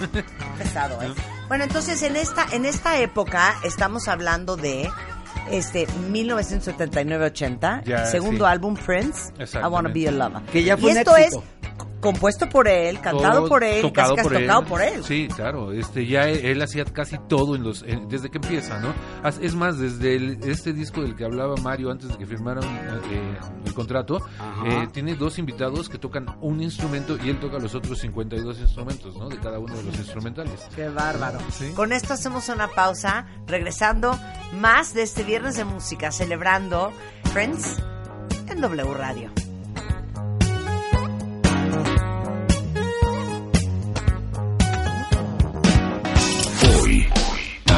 pesado, ¿eh? Bueno, entonces en esta, en esta época estamos hablando de este 1979-80, Ya, segundo sí. álbum Prince, I. Wanna Be a Lover. Que ya fue y un esto éxito. es compuesto por él, cantado Todo por él, y casi tocado casi por él. tocado por él. Sí, claro. Este, ya él, él hacía casi todo en los, en- desde que empieza, ¿no? Es más, desde el- este disco del que hablaba Mario antes de que firmaran eh, el contrato, eh, tiene dos invitados que tocan un instrumento y él toca los otros 52 instrumentos, ¿no? De cada uno de los instrumentales. Qué bárbaro. Sí. Con esto hacemos una pausa, regresando más de este viernes de música, celebrando Prince en W Radio.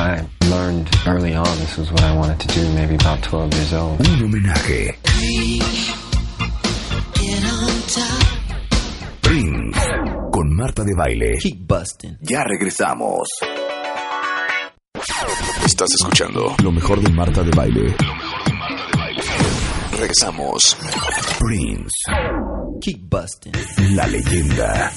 I learned early on this was what I wanted to do, maybe about 12 years old. un homenaje. Prince con Marta de Baile. Keep busting. Ya regresamos. Estás escuchando lo mejor de Marta de Baile. Regresamos. Prince, Keep busting. la leyenda.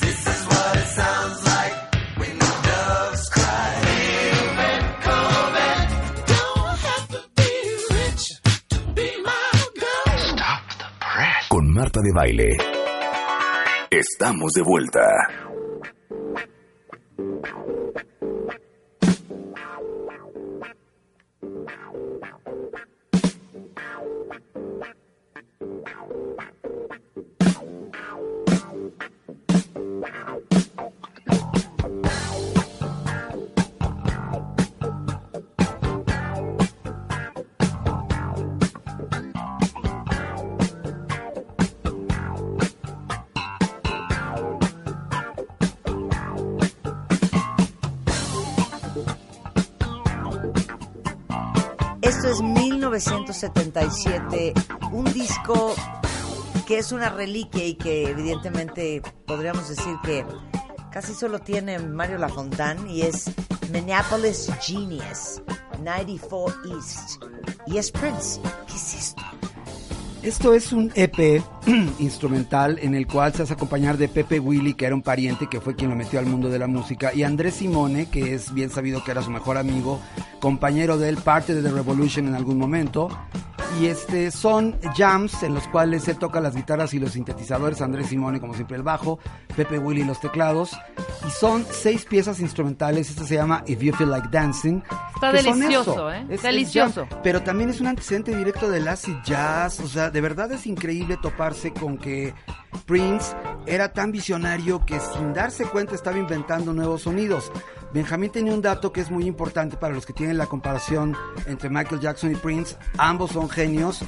Con Marta de Baile. Estamos de vuelta. 1977, un disco que es una reliquia y que evidentemente podríamos decir que casi solo tiene Mario Lafontán y es Minneapolis Genius, 94 East. Y es Prince. ¿Qué es esto? Esto es un EP instrumental en el cual se hace acompañar de Pepe Willy, que era un pariente que fue quien lo metió al mundo de la música, y Andrés Simone, que es bien sabido que era su mejor amigo, compañero de él, parte de The Revolution en algún momento. Y este son jams en los cuales él toca las guitarras y los sintetizadores, Andrés Simone como siempre el bajo, Pepe Willy los teclados. Y son seis piezas instrumentales, esto se llama If You Feel Like Dancing. Está delicioso. ¿eh? Es- es Delicioso. jam, pero también es un antecedente directo del acid jazz. O sea, de verdad es increíble toparse con que Prince era tan visionario que sin darse cuenta estaba inventando nuevos sonidos. Benjamín tenía un dato que es muy importante para los que tienen la comparación entre Michael Jackson y Prince. Ambos son genios,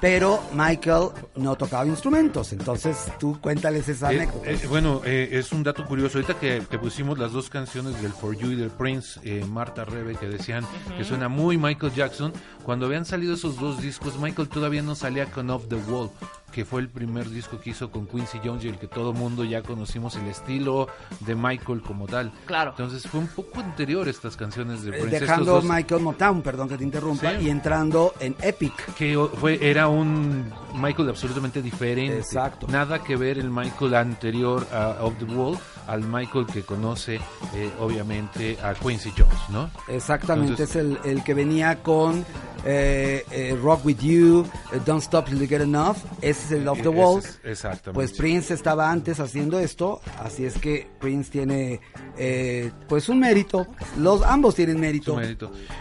pero Michael no tocaba instrumentos. Entonces tú cuéntales esa Eh, anécdota. eh, bueno, eh, es un dato curioso. Ahorita que, que pusimos las dos canciones del For You y del Prince, eh, Marta Rebe, que decían que suena muy Michael Jackson, cuando habían salido esos dos discos, Michael todavía no salía con Off the Wall, que fue el primer disco que hizo con Quincy Jones y el que todo mundo ya conocimos el estilo de Michael como tal. Claro. Entonces fue un poco anterior estas canciones de Eh, Prince. Dejando Michael Motown, perdón que te interrumpa, Sí. y entrando en Epic. que fue era un Michael absolutamente diferente. Exacto. Nada que ver el Michael anterior a Off the Wall al Michael que conoce eh, obviamente a Quincy Jones, ¿no? Exactamente, Entonces- es el, el que venía con eh, eh, Rock With You, eh, Don't Stop Till You Get Enough, es el Off the Ese Wall. es- exactamente. Pues Prince estaba antes haciendo esto, así es que Prince tiene eh, pues un mérito, los ambos tienen mérito.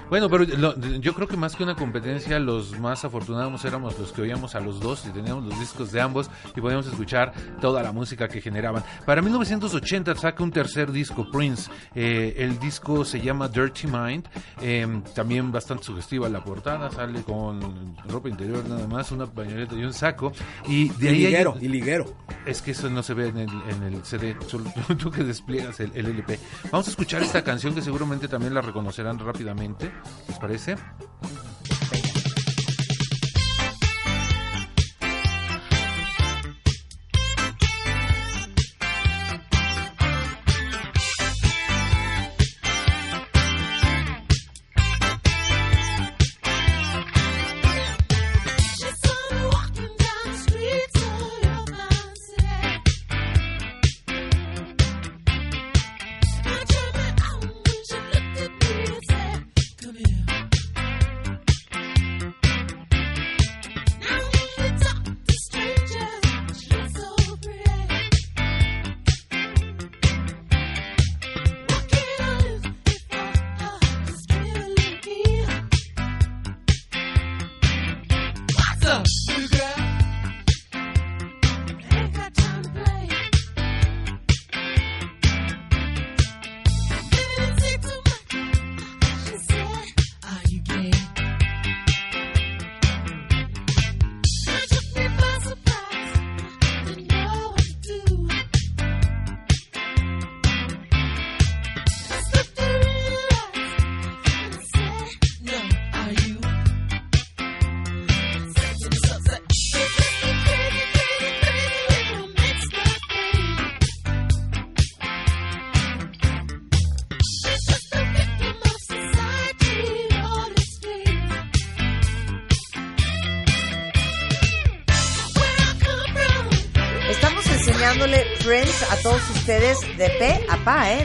Bueno, pero lo- yo creo que más que una competencia, los más afortunados éramos los que oíamos a los dos y teníamos los discos de ambos y podíamos escuchar toda la música que generaban. Para 1980 saca un tercer disco, Prince. Eh, el disco se llama Dirty Mind, eh, también bastante sugestiva la portada, sale con ropa interior nada más, una pañoleta y un saco. Y de Y ahí hay- liguero, y liguero. es que eso no se ve en el, en el CD, solo tú, que despliegas el, el LP. Vamos a escuchar esta canción que seguramente también la reconocerán rápidamente. ¿Les parece?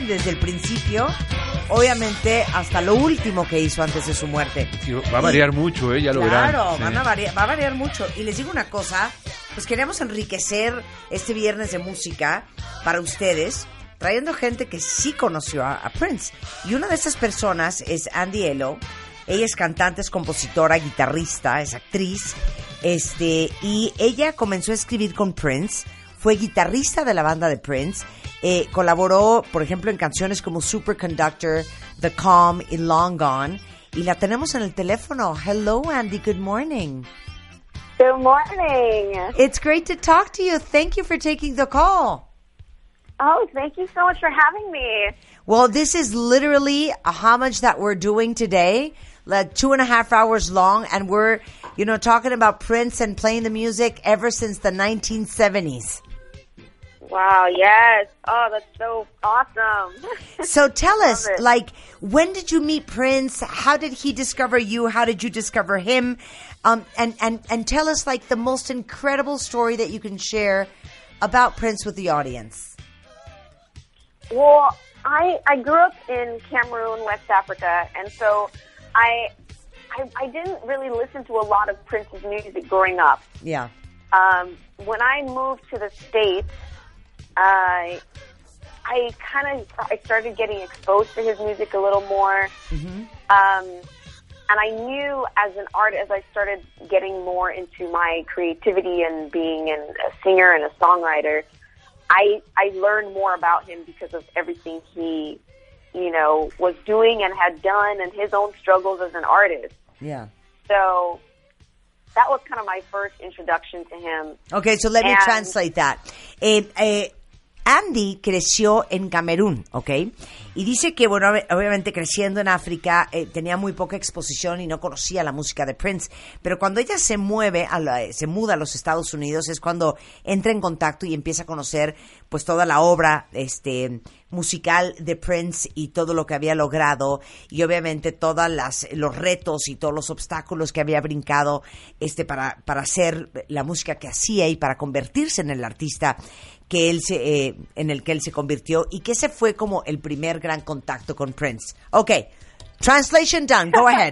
Desde el principio, obviamente hasta lo último que hizo antes de su muerte. Sí, va a variar mucho, ¿eh? Ya lo verán. Claro, Sí. va a variar mucho. Y les digo una cosa, pues queríamos enriquecer este viernes de música para ustedes, trayendo gente que sí conoció a, a Prince. Y una de esas personas es Andy Elo. Ella es cantante, es compositora, guitarrista, es actriz. Este, y ella comenzó a escribir con Prince, fue guitarrista de la banda de Prince, eh, colaboró, por ejemplo, en canciones como Superconductor, The Calm y Long Gone. Y la tenemos en el teléfono. Hello, Andy. Good morning. Good morning. It's great to talk to you. Thank you for taking the call. Oh, thank you so much for having me. Well, this is literally a homage that we're doing today, like two and a half hours long, and we're, you know, talking about Prince and playing the music ever since the 1970s. Wow, yes. Oh, that's so awesome. So tell us, it. like, when did you meet Prince? How did he discover you? How did you discover him? Um, and, and, and tell us, like, the most incredible story that you can share about Prince with the audience. Well, I I grew up in Cameroon, West Africa, and so I I, I didn't really listen to a lot of Prince's music growing up. Yeah. Um, when I moved to the states, I I kind of I started getting exposed to his music a little more. Um, and I knew as an artist, as I started getting more into my creativity and being an, a singer and a songwriter, I I learned more about him because of everything he, you know, was doing and had done, and his own struggles as an artist. Yeah. So that was kind of my first introduction to him. Okay, so let me translate that. Eh, eh, Andy creció en Camerún, ¿ok? Y dice que, bueno, ob- obviamente creciendo en África eh, tenía muy poca exposición y no conocía la música de Prince. Pero cuando ella se mueve, a la- se muda a los Estados Unidos, es cuando entra en contacto y empieza a conocer, pues, toda la obra, este, musical de Prince y todo lo que había logrado y obviamente todas las los retos y todos los obstáculos que había brincado este para para hacer la música que hacía y para convertirse en el artista que él se eh, en el que él se convirtió y que ese fue como el primer gran contacto con Prince. Okay. Translation done. Go ahead.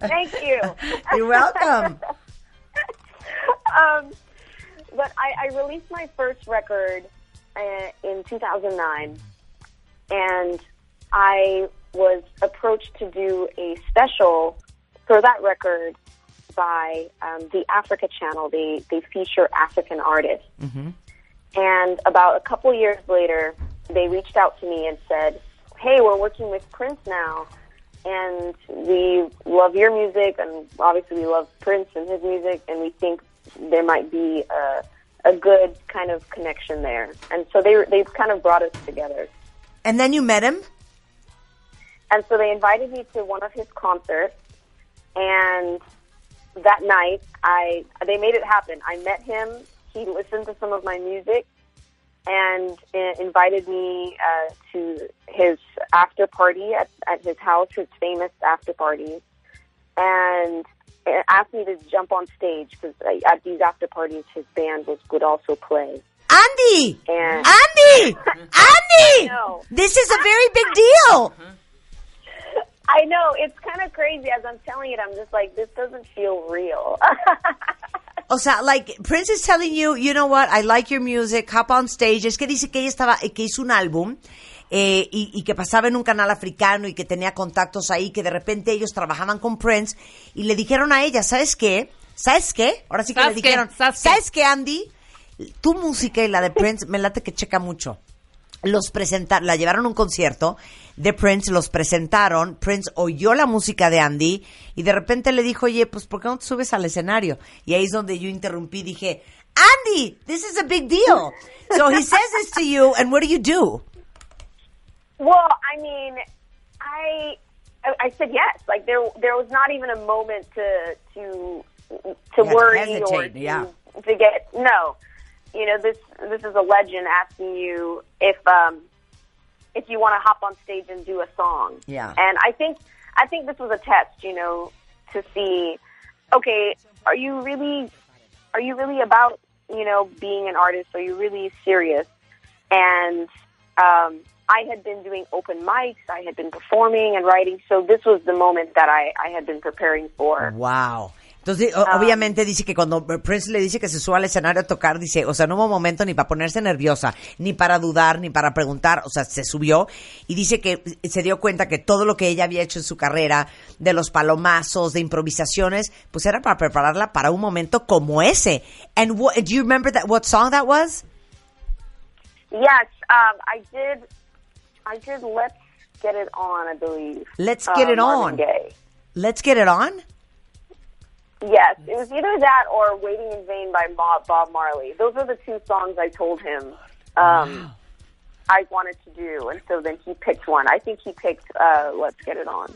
Thank you. You're welcome. um, but I, I released my first record uh, in 2009, and I was approached to do a special for that record by um, the Africa Channel. They they feature African artists, and about a couple years later, they reached out to me and said, "Hey, we're working with Prince now." and we love your music, and obviously we love Prince and his music, and we think there might be a, a good kind of connection there. And so they they kind of brought us together. And then you met him? And so they invited me to one of his concerts, and that night I they made it happen. I met him. He listened to some of my music and uh, invited me uh, to his after party at, at his house, his famous after parties, and asked me to jump on stage because at these after parties his band was, would also play. Andy! And Andy! Andy! This is a very big deal. I know it's kind of crazy as I'm telling it. I'm just like, this doesn't feel real. O sea, like, Prince is telling you, you know what, I like your music, hop on stage. Es que dice que ella estaba, que hizo un álbum eh, y, y que pasaba en un canal africano y que tenía contactos ahí, que de repente ellos trabajaban con Prince y le dijeron a ella, ¿sabes qué? ¿Sabes qué? Ahora sí que ¿Sabes le qué? dijeron, ¿Sabes ¿sabes, qué? qué, Andy? Tu música y la de Prince me late que checa mucho. Los presentaron, la llevaron a un concierto de Prince, los presentaron, Prince oyó la música de Andy y de repente le dijo, oye, pues ¿por qué no te subes al escenario? Y ahí es donde yo interrumpí, dije, Andy, this is a big deal. So he says this to you, and what do you do? Well, I mean, I I said yes. Like there there was not even a moment to to to worry hesitate, or to, yeah. to get no. You know this this is a legend asking you if um if you want to hop on stage and do a song. Yeah. And I think I think this was a test. You know to see okay are you really are you really about you know being an artist are you really serious and um, I had been doing open mics, I had been performing and writing, so this was the moment that I, I had been preparing for. Wow. Entonces, o- obviamente dice que cuando Prince le dice que se suba al escenario a tocar, dice, o sea, no hubo momento ni para ponerse nerviosa, ni para dudar, ni para preguntar, o sea, se subió y dice que se dio cuenta que todo lo que ella había hecho en su carrera, de los palomazos, de improvisaciones, pues era para prepararla para un momento como ese. And what, do you remember that, what song that was? Yes, um, I did. I did. Let's get it on. I believe. Let's Get It Marvin On. Let's get it on? Yes, it was either that or "Waiting in Vain" by Bob, Bob Marley. Those are the two songs I told him um, I wanted to do, and so then he picked one. I think he picked uh, "Let's Get It On."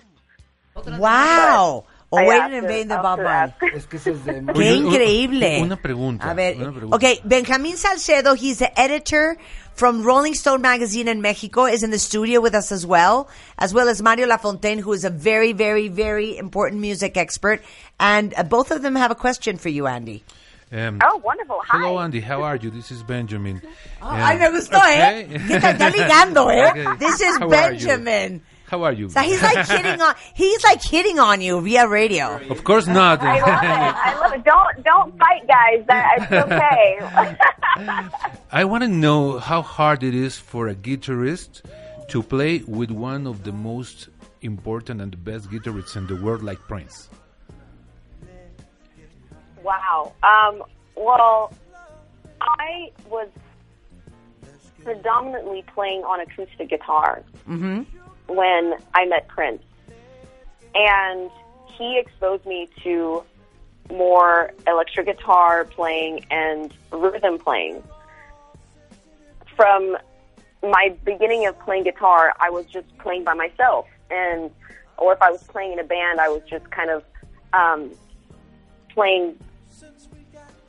Wow. O I Waiting in Vain de Bob Marley. Es que eso es de... ¡Qué increíble! Una pregunta. A ver, una pregunta. ok, Benjamín Salcedo, he's the editor from Rolling Stone magazine in Mexico, is in the studio with us as well, as well as Mario Lafontaine, who is a very, very, very important music expert. And uh, both of them have a question for you, Andy. Um, Oh, wonderful! Hi. Hello, Andy. How are you? This is Benjamin. Um, Ay, me gustó, ¿eh? okay. ¿Qué tal? Está ligando, ¿eh? Okay. This is How are you? Benjamin. How are you? So he's like hitting on, he's like hitting on you via radio. Of course not. I love it. I love it. Don't don't fight, guys. That it's okay. I want to know how hard it is for a guitarist to play with one of the most important and the best guitarists in the world, like Prince. Wow. Um, well, I was predominantly playing on acoustic guitar Mm-hmm. When I met Prince. And he exposed me to more electric guitar playing and rhythm playing. From my beginning of playing guitar, I was just playing by myself. And, or if I was playing in a band, I was just kind of, um, playing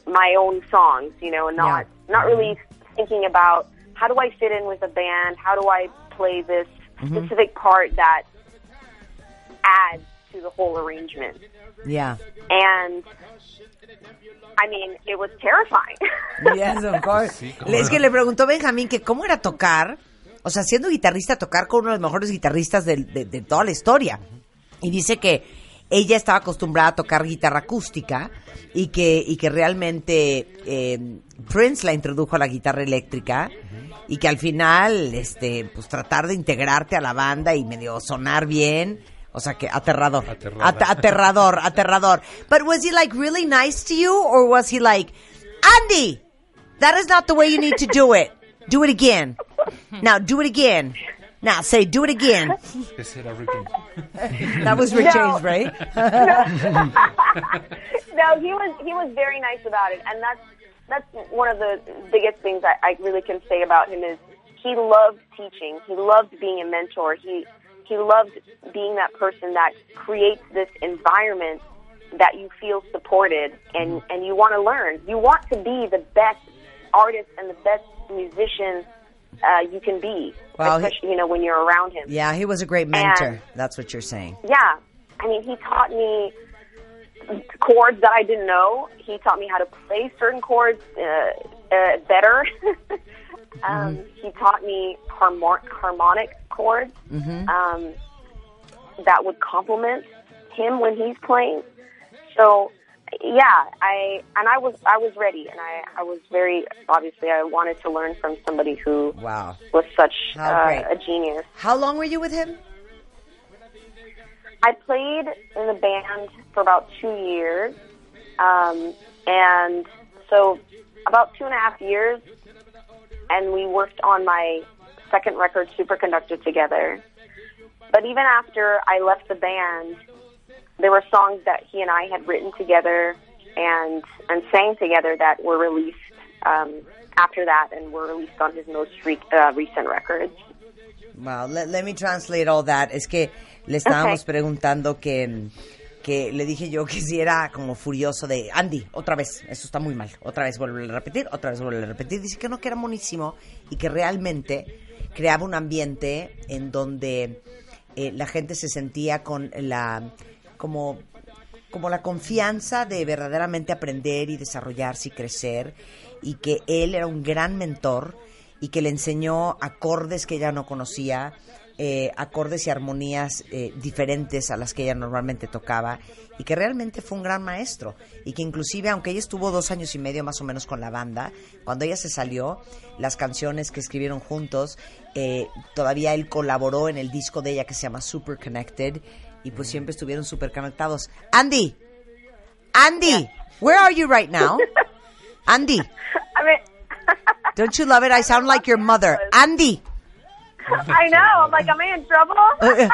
my own songs, you know, and not not really thinking about how do I fit in with a band, how do I play this specific part that adds to the whole arrangement. Yeah. And I mean, it was terrifying. Yes, of course. Es que le preguntó Benjamín que cómo era tocar, o sea, siendo guitarrista, tocar con uno de los mejores guitarristas del- de, de toda la historia. Y dice que ella estaba acostumbrada a tocar guitarra acústica y que, y que realmente eh, Prince la introdujo a la guitarra eléctrica y que al final, este, pues tratar de integrarte a la banda y medio sonar bien. O sea que aterrador. Aterrador, aterrador. But was he like really nice to you or was he like, Andy, that is not the way you need to do it. Do it again. Now do it again. Now say do it again. Ese era Rick James. That was Rick No. James, right? no, he was he was very nice about it, and that's that's one of the biggest things I, I really can say about him is he loved teaching. He loved being a mentor. He he loved being that person that creates this environment that you feel supported and and you want to learn. You want to be the best artist and the best musician uh, you can be, Well, he- you know when you're around him. Yeah, he was a great mentor. And- That's what you're saying. Yeah. I mean, he taught me chords that I didn't know. He taught me how to play certain chords uh, uh, better. um, He taught me harmonic chords Mm-hmm. um, that would complement him when he's playing. So, yeah, I and I was I was ready, and I I was very obviously I wanted to learn from somebody who Wow. was such uh, a genius. How long were you with him? I played in the band for about two years, Um, and so about two and a half years, and we worked on my second record, Superconductor, together. But even after I left the band, there were songs that he and I had written together and and sang together that were released um, after that and were released on his most re- uh, recent records. Wow, let, let me translate all that. Es que le estábamos Okay. preguntando que, que le dije yo que si era como furioso de Andy, otra vez, eso está muy mal, otra vez vuelve a repetir, otra vez vuelve a repetir. Dice que no, que era buenísimo y que realmente creaba un ambiente en donde eh, la gente se sentía con la como como la confianza de verdaderamente aprender y desarrollarse y crecer y que él era un gran mentor y que le enseñó acordes que ella no conocía, eh, acordes y armonías eh, diferentes a las que ella normalmente tocaba y que realmente fue un gran maestro. Y que inclusive aunque ella estuvo dos años y medio más o menos con la banda, cuando ella se salió, las canciones que escribieron juntos, eh, todavía él colaboró en el disco de ella que se llama Super Connected y pues siempre estuvieron super conectados. Andy, Andy, where are you right now? Andy, don't you love it? I sound like your mother. Andy, I know. I'm like, am I in trouble?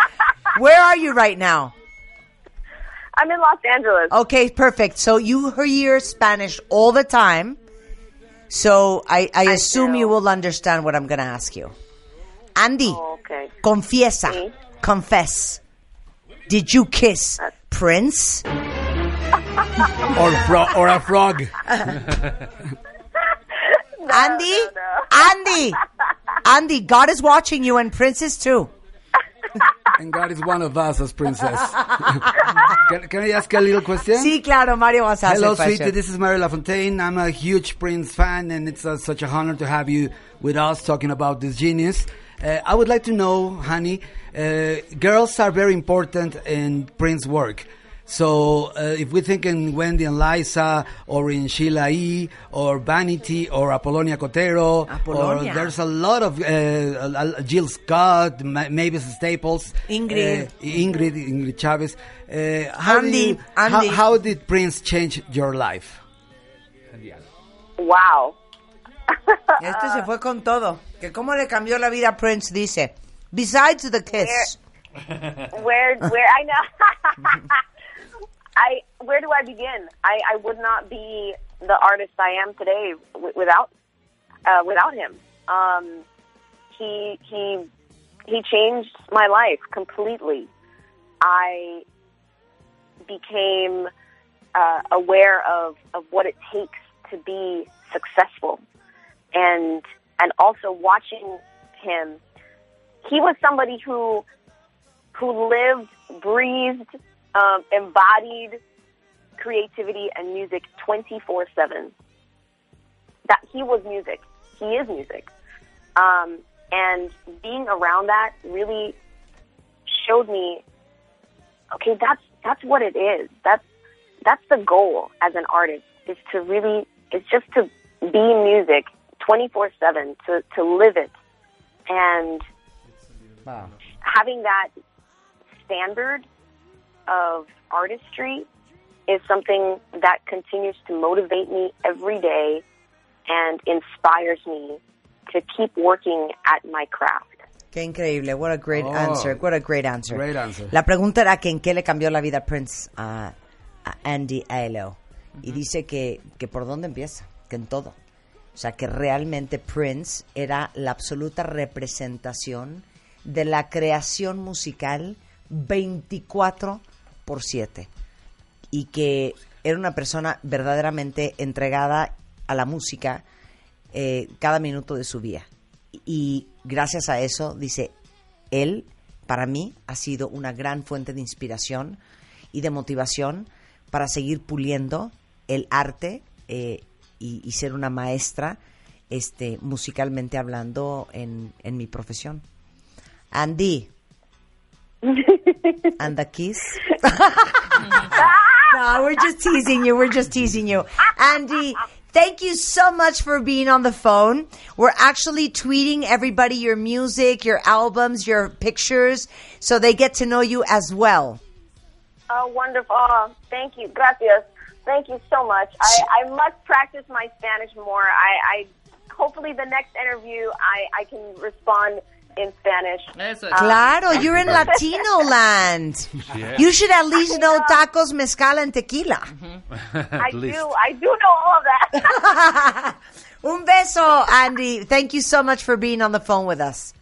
where are you right now? I'm in Los Angeles. Okay, perfect. So you hear Spanish all the time. So I, I assume you will understand what I'm going to ask you. Andy, Oh, okay. confiesa, Sí. confess. Did you kiss Prince? Or, fro- or a frog. Andy, Andy, Andy, God is watching you and Prince is too. And God is one of us as princess. can, can I ask a little question? Sí, claro, Mario vas a hacer Hello, question. sweetie. This is Mary LaFontaine. I'm a huge Prince fan, and it's uh, such a honor to have you with us talking about this genius. Uh, I would like to know, honey, uh, girls are very important in Prince's work. So uh, if we think in Wendy and Liza, or in Sheila E., or Vanity, or Apollonia Cotero, Apollonia. or there's a lot of uh, uh, Jill Scott, Ma- Mavis Staples, Ingrid. uh, Ingrid, Ingrid Chavez. Uh, how, do Andy, you- how, Andy. how did Prince change your life? Wow. Este se fue con todo. Que cómo le cambió la vida a Prince, dice. Besides the kiss. where where I know I where do I begin? I I would not be the artist I am today without uh, without him. Um, he he he changed my life completely. I became uh, aware of of what it takes to be successful, and and also watching him. He was somebody who who lived, breathed, um, embodied creativity and music 24 7. That he was music. He is music. Um, and being around that really showed me okay, that's, that's what it is. That's, that's the goal as an artist is to really, is just to be music 24 7, to, to live it. And Wow. having that standard of artistry is something that continues to motivate me every day and inspires me to keep working at my craft. Qué increíble. What a great Oh, answer. What a great answer. great answer. La pregunta era que en qué le cambió la vida a Prince a, a Andy Aiello. Y dice que, que por dónde empieza, que en todo. O sea, que realmente Prince era la absoluta representación de la creación musical 24 por 7. Y que era una persona verdaderamente entregada a la música eh, cada minuto de su vida. Y gracias a eso, dice, él, para mí, ha sido una gran fuente de inspiración y de motivación para seguir puliendo el arte eh, y, y ser una maestra este, musicalmente hablando en, en mi profesión. Andy. and the kiss. no, we're just teasing you. We're just teasing you. Andy, thank you so much for being on the phone. We're actually tweeting everybody your music, your albums, your pictures, so they get to know you as well. Oh, wonderful. Oh, thank you. Gracias. Thank you so much. I, I must practice my Spanish more. I, I hopefully the next interview I, I can respond in Spanish. Eso Um, Claro, you're in Latino land. You should at least know tacos, mezcal, and tequila. I do. I do know all of that. Un beso, Andy. Thank you so much for being on the phone with us.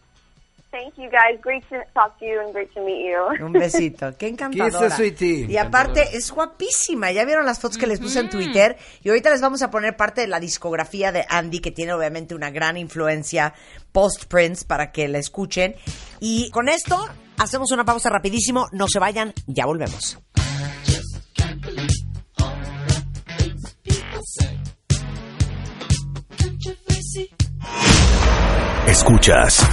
Thank you guys. Great to talk to you and great to meet you. Un besito. Qué encantadora. Kisses, sweetie. Y aparte es guapísima. Ya vieron las fotos que les puse en Twitter. Y ahorita les vamos a poner parte de la discografía de Andy, que tiene obviamente una gran influencia post-Prince para que la escuchen. Y con esto hacemos una pausa rapidísimo. No se vayan, ya volvemos. Escuchas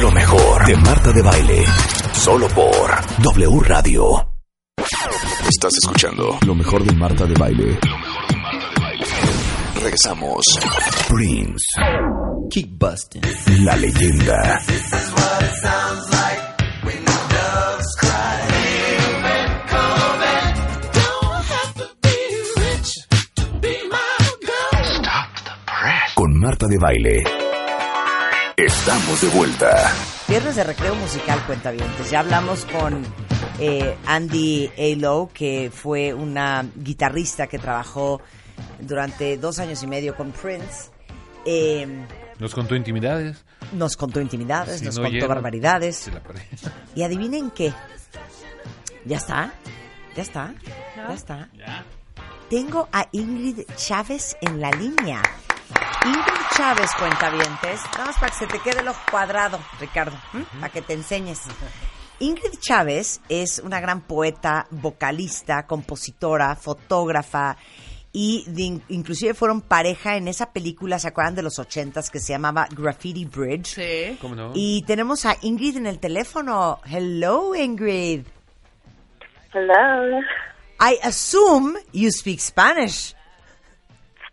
lo mejor de Marta de Baile. Solo por W Radio. Estás escuchando lo mejor de Marta de Baile. Lo mejor de Marta de Baile. Regresamos. Prince. Keep busting. La leyenda. Con Marta de Baile. Estamos de vuelta. Viernes de recreo musical, cuentavientes. Ya hablamos con eh, Andy Alo, que fue una guitarrista que trabajó durante dos años y medio con Prince. Eh, Nos contó intimidades. nos contó intimidades, Si nos no contó barbaridades. Y adivinen qué. ¿Ya está? ¿Ya está? ¿Ya está? Tengo a Ingrid Chávez en la línea. Ingrid Chávez, cuentavientes. Nada más para que se te quede el ojo cuadrado, Ricardo. Para que te enseñes. Ingrid Chávez es una gran poeta, vocalista, compositora, fotógrafa y de- inclusive fueron pareja en esa película, ¿se acuerdan de los ochentas que se llamaba Graffiti Bridge? Sí. ¿Cómo no? Y tenemos a Ingrid en el teléfono. Hello, Ingrid. Hello. I assume you speak Spanish.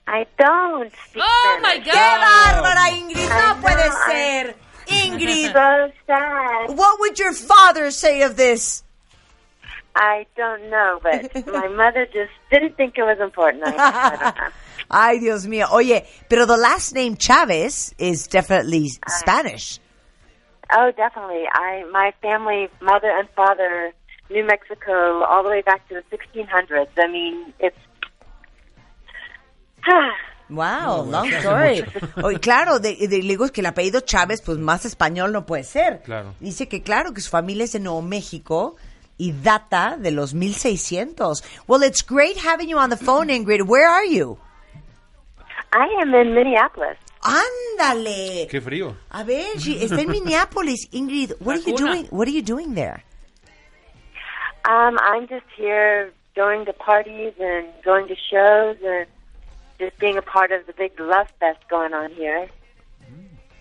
I don't speak Oh my Spanish. ¡Qué bárbara, Ingrid! No I puede know, I- ser. Ingrid, So sad. what would your father say of this? I don't know, but my mother just didn't think it was important. I, I don't know. Ay, Dios mío. Oye, pero the last name Chávez is definitely Spanish. Oh, definitely. I my family, mother and father, New Mexico, all the way back to the 1600s. I mean, it's. Wow, long story. Oye, claro, de, de- le digo que el apellido Chávez, pues más español no puede ser. Claro. Dice que claro, que su familia es de Nuevo México y data de los 1600. Well, it's great having you on the phone, Ingrid. Where are you? I am in Minneapolis. Ándale. Qué frío. A ver, she- está en Minneapolis. Ingrid, what are you doing? What are you doing there? Um, I'm just here going to parties and going to shows and just being a part of the big love fest going on here.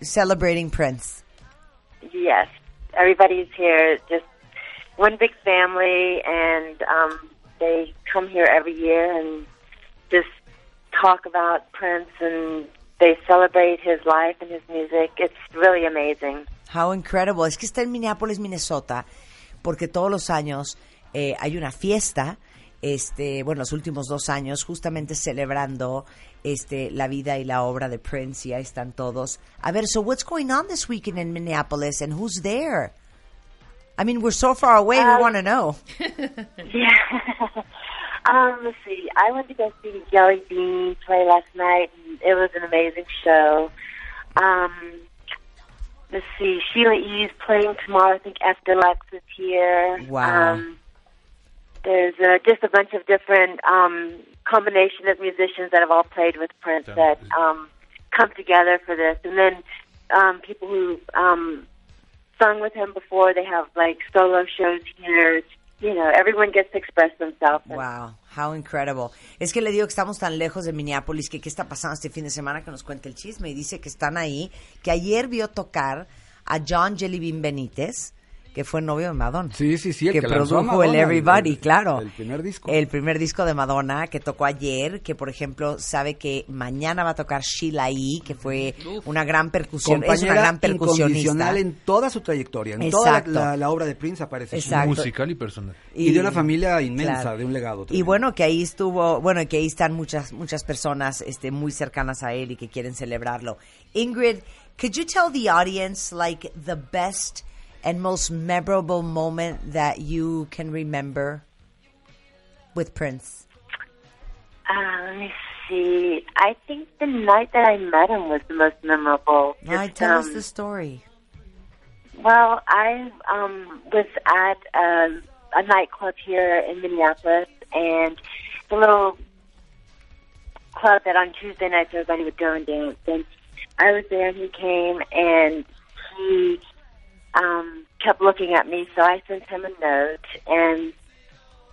Celebrating Prince. Yes, everybody's here. Just one big family, and um, they come here every year and just talk about Prince and they celebrate his life and his music. It's really amazing. How incredible. Es que está en Minneapolis, Minnesota, porque todos los años eh, hay una fiesta, este, bueno, los últimos dos años, justamente celebrando este, la vida y la obra de Prince, y ahí están todos. A ver, so what's going on this weekend in Minneapolis, and who's there? I mean, we're so far away, we Um, want to know. Yeah. um, let's see. I went to go see Jelly Bean play last night, and it was an amazing show. Um, let's see. Sheila E's playing tomorrow. I think Afterlex is here. Wow. Um, there's uh, just a bunch of different um, combination of musicians that have all played with Prince that um, come together for this, and then um, people who um, sung with him before. They have like solo shows here. You know, everyone gets to express themselves. and- Wow, how incredible. Es que le digo que estamos tan lejos de Minneapolis que qué está pasando este fin de semana que nos cuente el chisme y dice que están ahí, que ayer vio tocar a John Jellybean Benítez que fue novio de Madonna. Sí, sí, sí, el que, que produjo el Everybody, el- claro. el primer disco. El primer disco de Madonna que tocó ayer, que por ejemplo sabe que mañana va a tocar Sheila E., que fue una gran percusión, es una gran percusionista. incondicional en toda su trayectoria, en toda Exacto. la, la- la obra de Prince aparece. Musical y personal. Y, de una familia inmensa, claro. de un legado. Y tremendo. bueno, que ahí estuvo, bueno, que ahí están muchas muchas personas este muy cercanas a él y que quieren celebrarlo. Ingrid, could you tell the audience like the best and most memorable moment that you can remember with Prince? Uh, let me see. I think the night that I met him was the most memorable. Right, Just, tell us um, the story. Well, I um, was at um a nightclub here in Minneapolis, and the little club that on Tuesday nights everybody would go and dance. And I was there, and he came, and he um, kept looking at me. So I sent him a note, and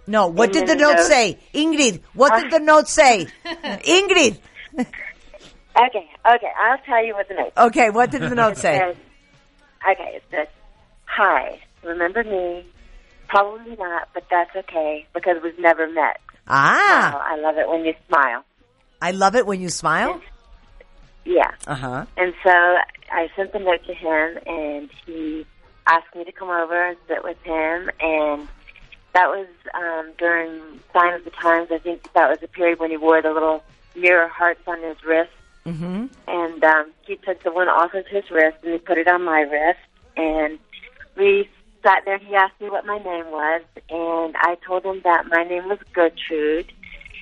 No, what did the then note say? Ingrid, what did the note say? Ingrid. okay, okay, I'll tell you what the note. Okay, what did the note say? It says- okay, it says, "Hi, remember me? Probably not, but that's okay because we've never met. Ah. Wow, I love it when you smile. I love it when you smile. Yeah. Uh-huh. And so I sent the note to him, and he asked me to come over and sit with him. And that was um, during Sign of the Times. I think that was a period when he wore the little mirror hearts on his wrist. Mm-hmm. And um, he took the one off of his wrist and he put it on my wrist. And we sat there. He asked me what my name was, and I told him that my name was Gertrude.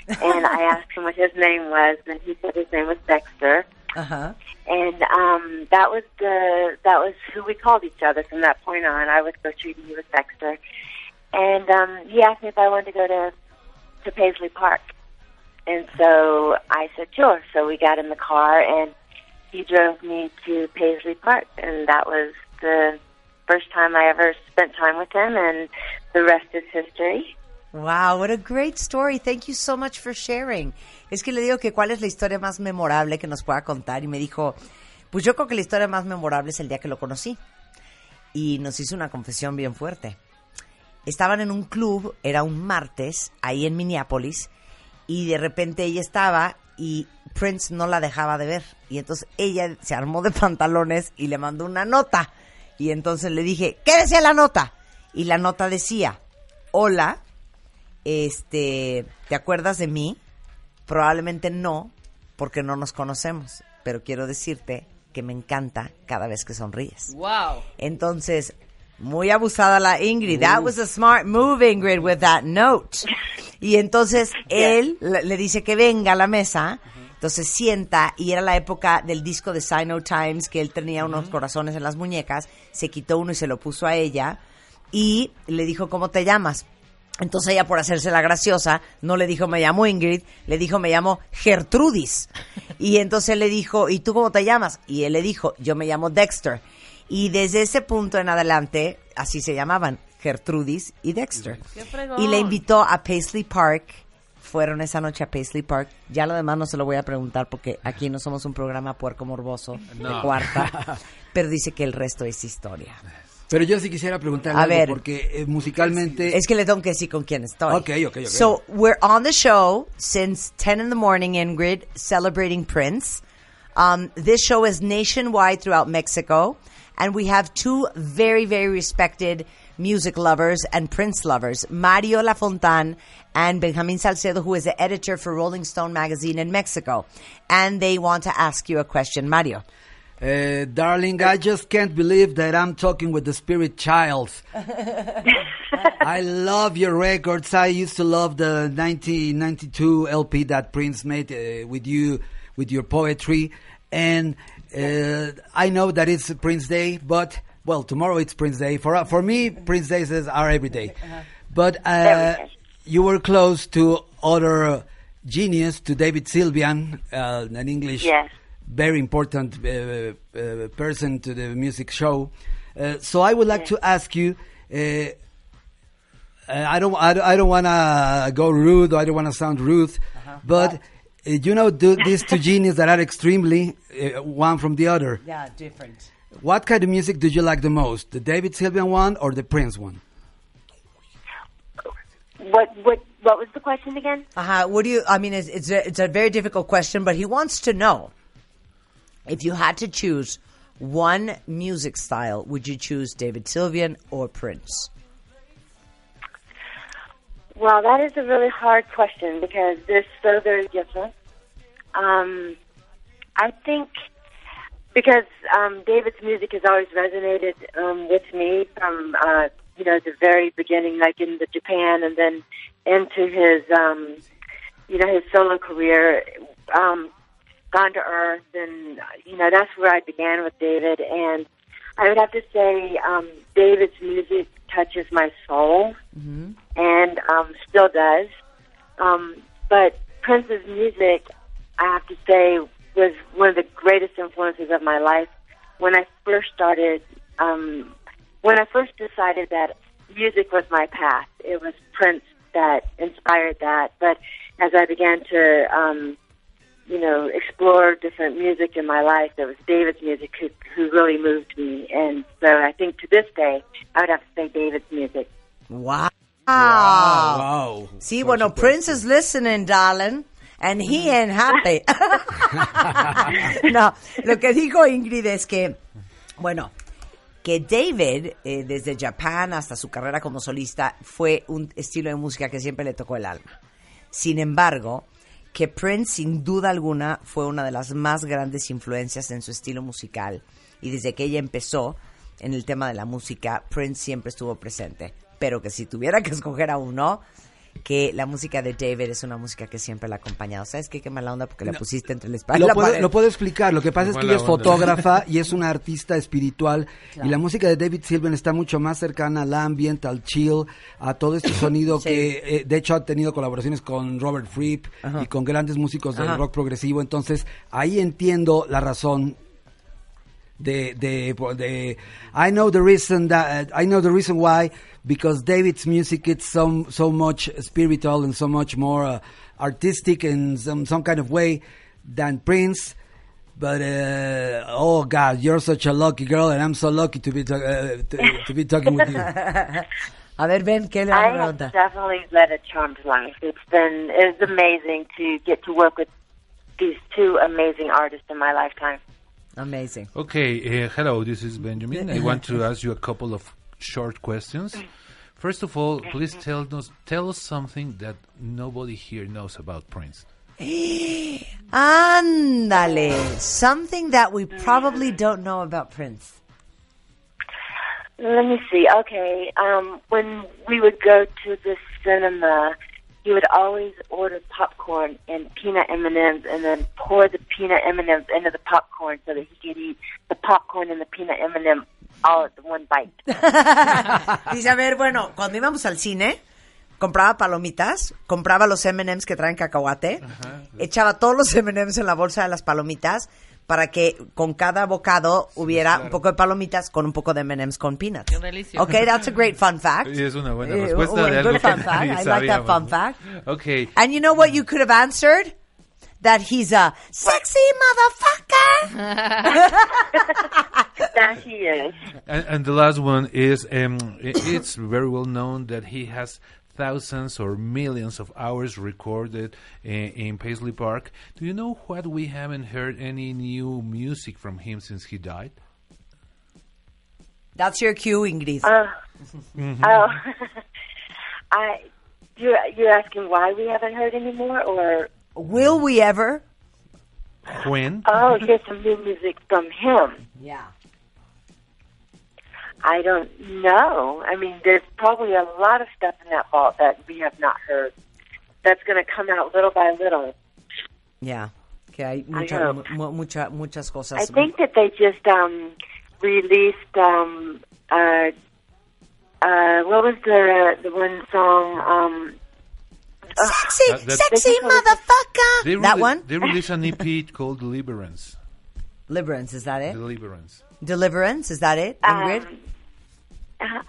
and I asked him what his name was, and he said his name was Dexter. Uh-huh. And um, that was the that was who we called each other from that point on. I was Gertrude and he was Dexter. And um, he asked me if I wanted to go to to Paisley Park. And so I said sure. So we got in the car and he drove me to Paisley Park, and that was the first time I ever spent time with him, and the rest is history. Wow, what a great story. Thank you so much for sharing. Es que le digo que cuál es la historia más memorable que nos pueda contar y me dijo, pues yo creo que la historia más memorable es el día que lo conocí. Y nos hizo una confesión bien fuerte. Estaban en un club, era un martes, ahí en Minneapolis, y de repente ella estaba y Prince no la dejaba de ver. Y entonces ella se armó de pantalones y le mandó una nota. Y entonces le dije, ¿qué decía la nota? Y la nota decía, hola, este, ¿te acuerdas de mí? Probablemente no, porque no nos conocemos, pero quiero decirte que me encanta cada vez que sonríes. Wow. Entonces, muy abusada la Ingrid. That was a smart move, Ingrid, with that note. Y entonces él le dice que venga a la mesa. Entonces sienta, y era la época del disco de Sino Times, que él tenía unos corazones en las muñecas, se quitó uno y se lo puso a ella, y le dijo, ¿cómo te llamas? Entonces ella, por hacerse la graciosa, no le dijo me llamo Ingrid, le dijo me llamo Gertrudis. Y entonces le dijo, ¿y tú cómo te llamas? Y él le dijo, yo me llamo Dexter. Y desde ese punto en adelante, así se llamaban, Gertrudis y Dexter. Y le invitó a Paisley Park. Fueron esa noche a Paisley Park. Ya lo demás no se lo voy a preguntar porque aquí no somos un programa puerco morboso de cuarta. Pero dice que el resto es historia. Pero yo sí quisiera preguntarle A algo, ver. porque eh, musicalmente... Es que le tengo que decir con quién estoy. Ok, ok, ok. So we're on the show since 10 in the morning, Ingrid, celebrating Prince. Um, this show is nationwide throughout Mexico, and we have two very, very respected music lovers and Prince lovers, Mario Lafontaine and Benjamin Salcedo, who is the editor for Rolling Stone magazine in Mexico. And they want to ask you a question. Mario. Uh, darling, I just can't believe that I'm talking with the spirit child. I love your records. I used to love the 1992 LP that Prince made uh, with you, with your poetry. And uh, I know that it's Prince Day, but, well, tomorrow it's Prince Day. For, for me, Prince Days are every day. But uh, you were close to other genius, to David Sylvian, uh, an English Yes. Very important uh, uh, person to the music show. Uh, so I would like to ask you. Uh, uh, I don't. I don't, I don't want to go rude. Or I don't want to sound rude, but uh, you know, do, these two geniuses that are extremely uh, one from the other. Yeah, different. What kind of music did you like the most? The David Sylvian one or the Prince one? What what what was the question again? Uh-huh. What do you? I mean, it's it's a, it's a very difficult question, but he wants to know if you had to choose one music style, would you choose David Sylvian or Prince? Well, that is a really hard question because they're so very different. Um, I think because um, David's music has always resonated um, with me from uh, you know the very beginning, like in the Japan, and then into his um, you know his solo career, um, Gone to Earth, and you know that's where I began with David. And I would have to say um, David's music touches my soul and um, still does. Um, but Prince's music, I have to say, was one of the greatest influences of my life. When I first started, um, when I first decided that music was my path, it was Prince that inspired that. But as I began to, um, you know, explore different music in my life, it was David's music who, who really moved me. And so I think to this day, I would have to say David's music. Wow. Wow. Sí, bueno, Prince is listening, darling. And he ain't happy. no, lo que dijo Ingrid es que, bueno, que David, eh, desde Japan hasta su carrera como solista, fue un estilo de música que siempre le tocó el alma. Sin embargo, que Prince, sin duda alguna, fue una de las más grandes influencias en su estilo musical. Y desde que ella empezó en el tema de la música, Prince siempre estuvo presente. Pero que si tuviera que escoger a uno, que la música de David es una música que siempre la ha acompañado. ¿Sabes qué? Qué mala onda porque la pusiste entre la espalda y Lo la puedo, lo puedo explicar. Lo que pasa es que ella es fotógrafa y es una artista espiritual. Claro. Y la música de David Sylvian está mucho más cercana al ambient, al chill, a todo este sonido Sí. que, eh, de hecho, ha tenido colaboraciones con Robert Fripp Ajá. y con grandes músicos del Ajá. rock progresivo. Entonces, ahí entiendo la razón de, de, de I know the reason that I know the reason why because David's music it's so so much spiritual and so much more uh, artistic in some some kind of way than Prince. But uh, oh God, you're such a lucky girl, and I'm so lucky to be ta- uh, to, to be talking with you. A ver, ven, ¿qué le I have definitely led a charmed life. It's been it's amazing to get to work with these two amazing artists in my lifetime. Amazing. Okay, uh, hello, this is Benjamin. I want to ask you a couple of short questions. First of all, please tell us tell us something that nobody here knows about Prince. Ándale. Something that we probably don't know about Prince. Let me see. Okay, um, when we would go to the cinema, he would always order popcorn and peanut M and M's, and then pour the peanut M and M's into the popcorn so that he could eat the popcorn and the peanut M and M all at the one bite. Dice, a ver, bueno, cuando íbamos al cine, compraba palomitas, compraba los M&M's que traen cacahuate, echaba todos los M&M's en la bolsa de las palomitas para que con cada bocado hubiera un poco de palomitas con un poco de M&M's con peanuts. Qué delicia. Okay, that's a great fun fact. Y es una buena Eh, respuesta un de algo fun fact. I like that fun fact. Okay. And you know what you could have answered? That he's a sexy motherfucker. that he is. And, and the last one is um, it's very well known that he has thousands or millions of hours recorded in, in Paisley Park. Do you know what we haven't heard any new music from him since he died? That's your cue, Ingrid. Uh, Mhm. Oh, I. You're, you're asking why we haven't heard any more, or Will we ever? When? oh, here's some new music from him. Yeah. I don't know. I mean, there's probably a lot of stuff in that vault that we have not heard. That's going to come out little by little. Yeah. Que hay I mucha, hope. mu- mucha, muchas cosas. I think that they just um, released um, uh, uh, what was the the one song? Um, Sexy, That- that- sexy motherfucker. They that one? They released an EP called Deliverance. Deliverance, is that it? Deliverance. Deliverance, is that it, Ingrid? um, uh,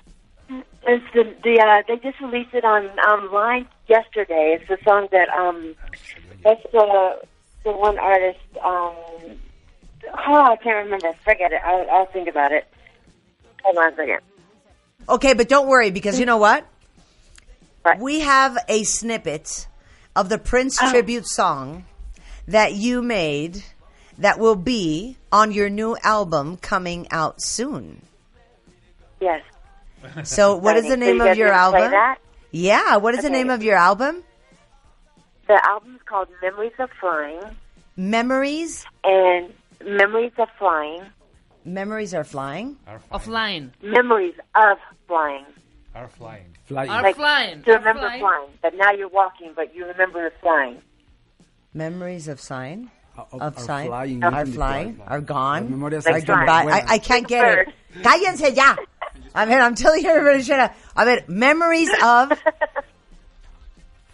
it's the the uh, they just released it on online yesterday. It's the song that um, that's the the one artist um, Oh, I can't remember. Forget it. I'll, I'll think about it. Hold on a second. Okay, but don't worry because you know what? We have a snippet of the Prince Oh. tribute song that you made that will be on your new album coming out soon. Yes. So, what is the So name you of your album? that? Yeah, what is the name of your album? The album's called Memories of Flying, Memories. and Memories of Flying, Memories are flying. Offline. Memories of Flying. Are flying. Flying. Are Like, flying. To remember flying. flying. But now you're walking, but you remember flying. Memories of sign. Uh, of- uh, Of sign. flying, Are even flying. flying. Are gone. memorias Are están goodbye. I. I can't get it. Cállense ya. A ver, I'm telling you everybody shut up. A ver, memories of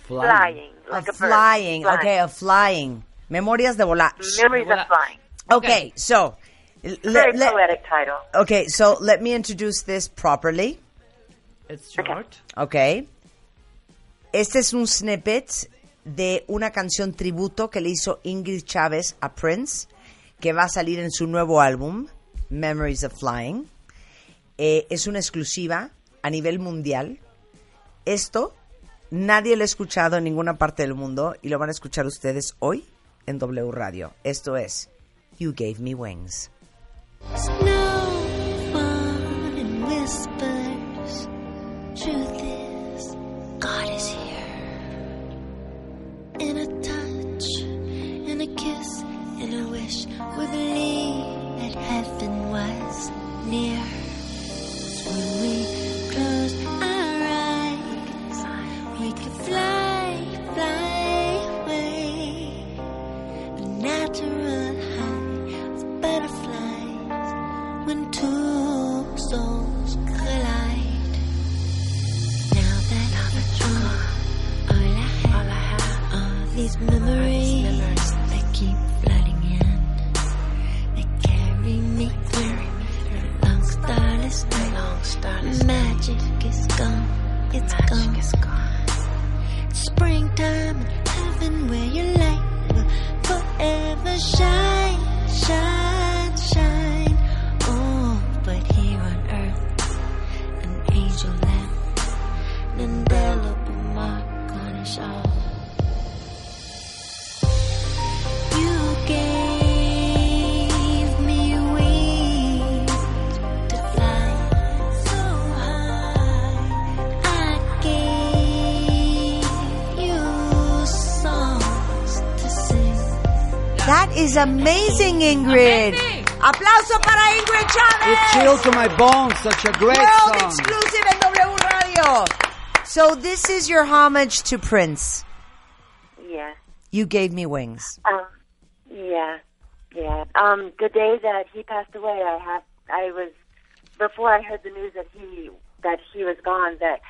Flying. Like of a bird. flying. Flying. Okay, of flying. Memorias de volar. Memories of Flying. Okay, so Very let- poetic title. okay, so let me introduce this properly. It's short. Ok. Este es un snippet de una canción tributo que le hizo Ingrid Chávez a Prince, que va a salir en su nuevo álbum, Memories of Flying. Eh, es una exclusiva a nivel mundial. Esto nadie lo ha escuchado en ninguna parte del mundo y lo van a escuchar ustedes hoy en W Radio. Esto es You Gave Me Wings. These memories that keep flooding in. They carry me through the long starless night. Magic is gone, it's gone. It's springtime in heaven where your light will forever shine, shine, shine. Oh, but here on earth, an angel left an indelible mark on us all. That is amazing, Ingrid. Aplauso para Ingrid Chávez. It chills to my bones. Such a great World song. exclusive en W Radio. So this is your homage to Prince. Yeah. You gave me wings. Um, yeah, yeah. Um, the day that he passed away, I have, I was, before I heard the news that he, that he was gone, that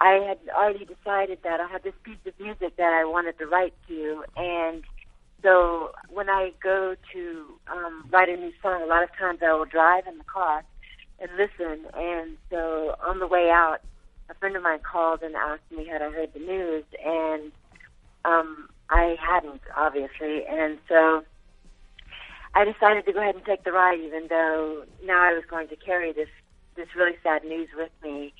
I had already decided that I had this piece of music that I wanted to write to, and so when I go to um, write a new song, a lot of times I will drive in the car and listen, and so on the way out, a friend of mine called and asked me had I heard the news, and um, I hadn't, obviously, and so I decided to go ahead and take the ride, even though now I was going to carry this this really sad news with me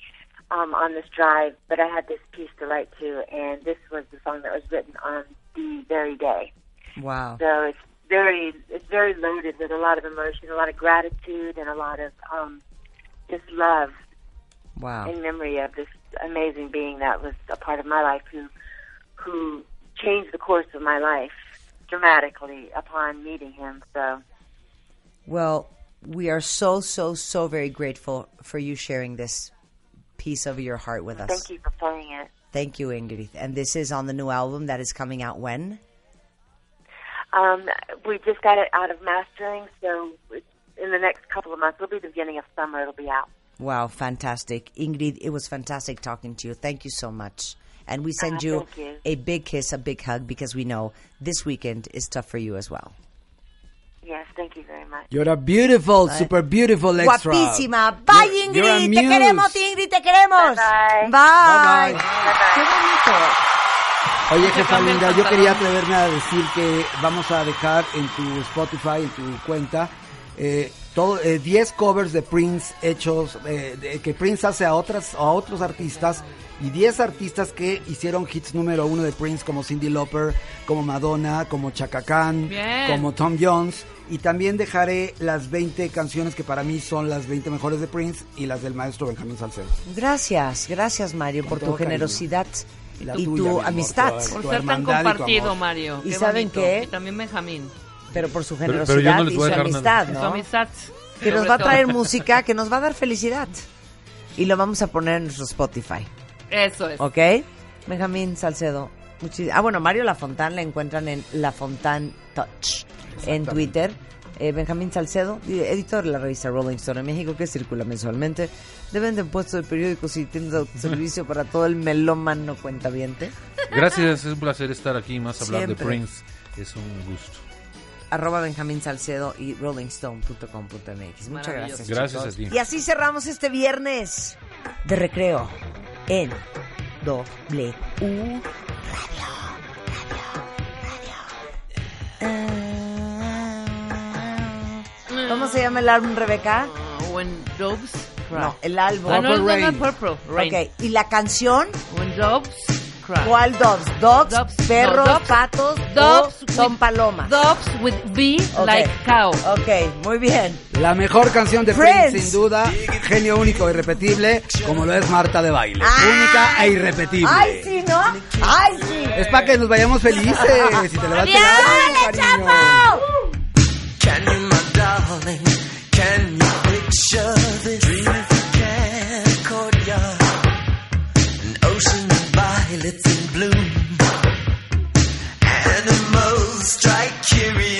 um, on this drive. But I had this piece to write to, and this was the song that was written on the very day. Wow. So it's very it's very loaded with a lot of emotion, a lot of gratitude, and a lot of um, just love Wow. in memory of this amazing being that was a part of my life who who changed the course of my life dramatically upon meeting him. So Well, we are so, so, so very grateful for you sharing this piece of your heart with us. thank you for playing it. Thank you, Ingrid. And this is on the new album that is coming out when? Um, we just got it out of mastering, so in the next couple of months, it'll be the beginning of summer. It'll be out. Wow, fantastic. Ingrid, it was fantastic talking to you. Thank you so much. And we send Ah, you, you. a big kiss, a big hug, because we know this weekend is tough for you as well. Yes, thank you very much. You're a beautiful, super beautiful extra. Guapísima. Bye, You're- Ingrid. you're a te queremos, Ingrid, te queremos. Bye-bye. Bye. Bye-bye. Qué bonito. Oye, jefa linda, yo quería atreverme a decir que vamos a dejar en tu Spotify, en tu cuenta, eh, todo, eh, 10 covers de Prince hechos, eh, de- que Prince hace a, otras, a otros artistas y 10 artistas que hicieron hits número uno de Prince como Cindy Lauper, como Madonna, como Chaka Khan, Bien. como Tom Jones. Y también dejaré las 20 canciones que para mí son las 20 mejores de Prince y las del maestro Benjamín Salcedo. Gracias, gracias Mario por tu cariño. Y la y tuya, tu amor, amistad. Por tu ser tan y compartido, amor. Mario. ¿Y Qué saben bonito. qué? Y también Benjamín. Pero por su Pero- generosidad pero yo no les y voy su amistad, Su ¿no? amistad. Que nos va a traer música que nos va a dar felicidad. Y lo vamos a poner en nuestro Spotify. Eso es. ¿Ok? Benjamín Salcedo. muchis- Ah, bueno, Mario Lafontán le encuentran en Lafontán Touch en Twitter. Eh, Benjamín Salcedo, di- editor de la revista Rolling Stone en México, que circula mensualmente. De venta en puestos de periódicos y tiendas de servicio para todo el melómano cuentaviente. Gracias, es un placer estar aquí y más hablar Siempre. de Prince. Es un gusto. Arroba Benjamín Salcedo y rollingstone.com.mx. Muchas gracias. Gracias chicos. a ti. Y así cerramos este viernes de recreo en W Radio. Radio, ¿Cómo se llama el álbum, Rebeca? When Doves Cry. No, el álbum. Ah, no, no, no, Purple Rain. Ok, ¿y la canción? When Doves Cry. ¿Cuál dogs? ¿Dogs, Dogs, perros, no, dogs. patos Dogs o son with- palomas? Doves with B like cow. Ok, muy bien. La mejor canción de Prince, Prince. sin duda, genio único e irrepetible, como lo es Marta de Baile. Ay. Única e irrepetible. ¡Ay, sí, no! ¡Ay, sí! Es para que nos vayamos felices y te le vas ¡Bien, pegando, cariño. chapo! darling, can you picture this? Dream if you can, courtyard, an ocean of violets in bloom, animals strike curious.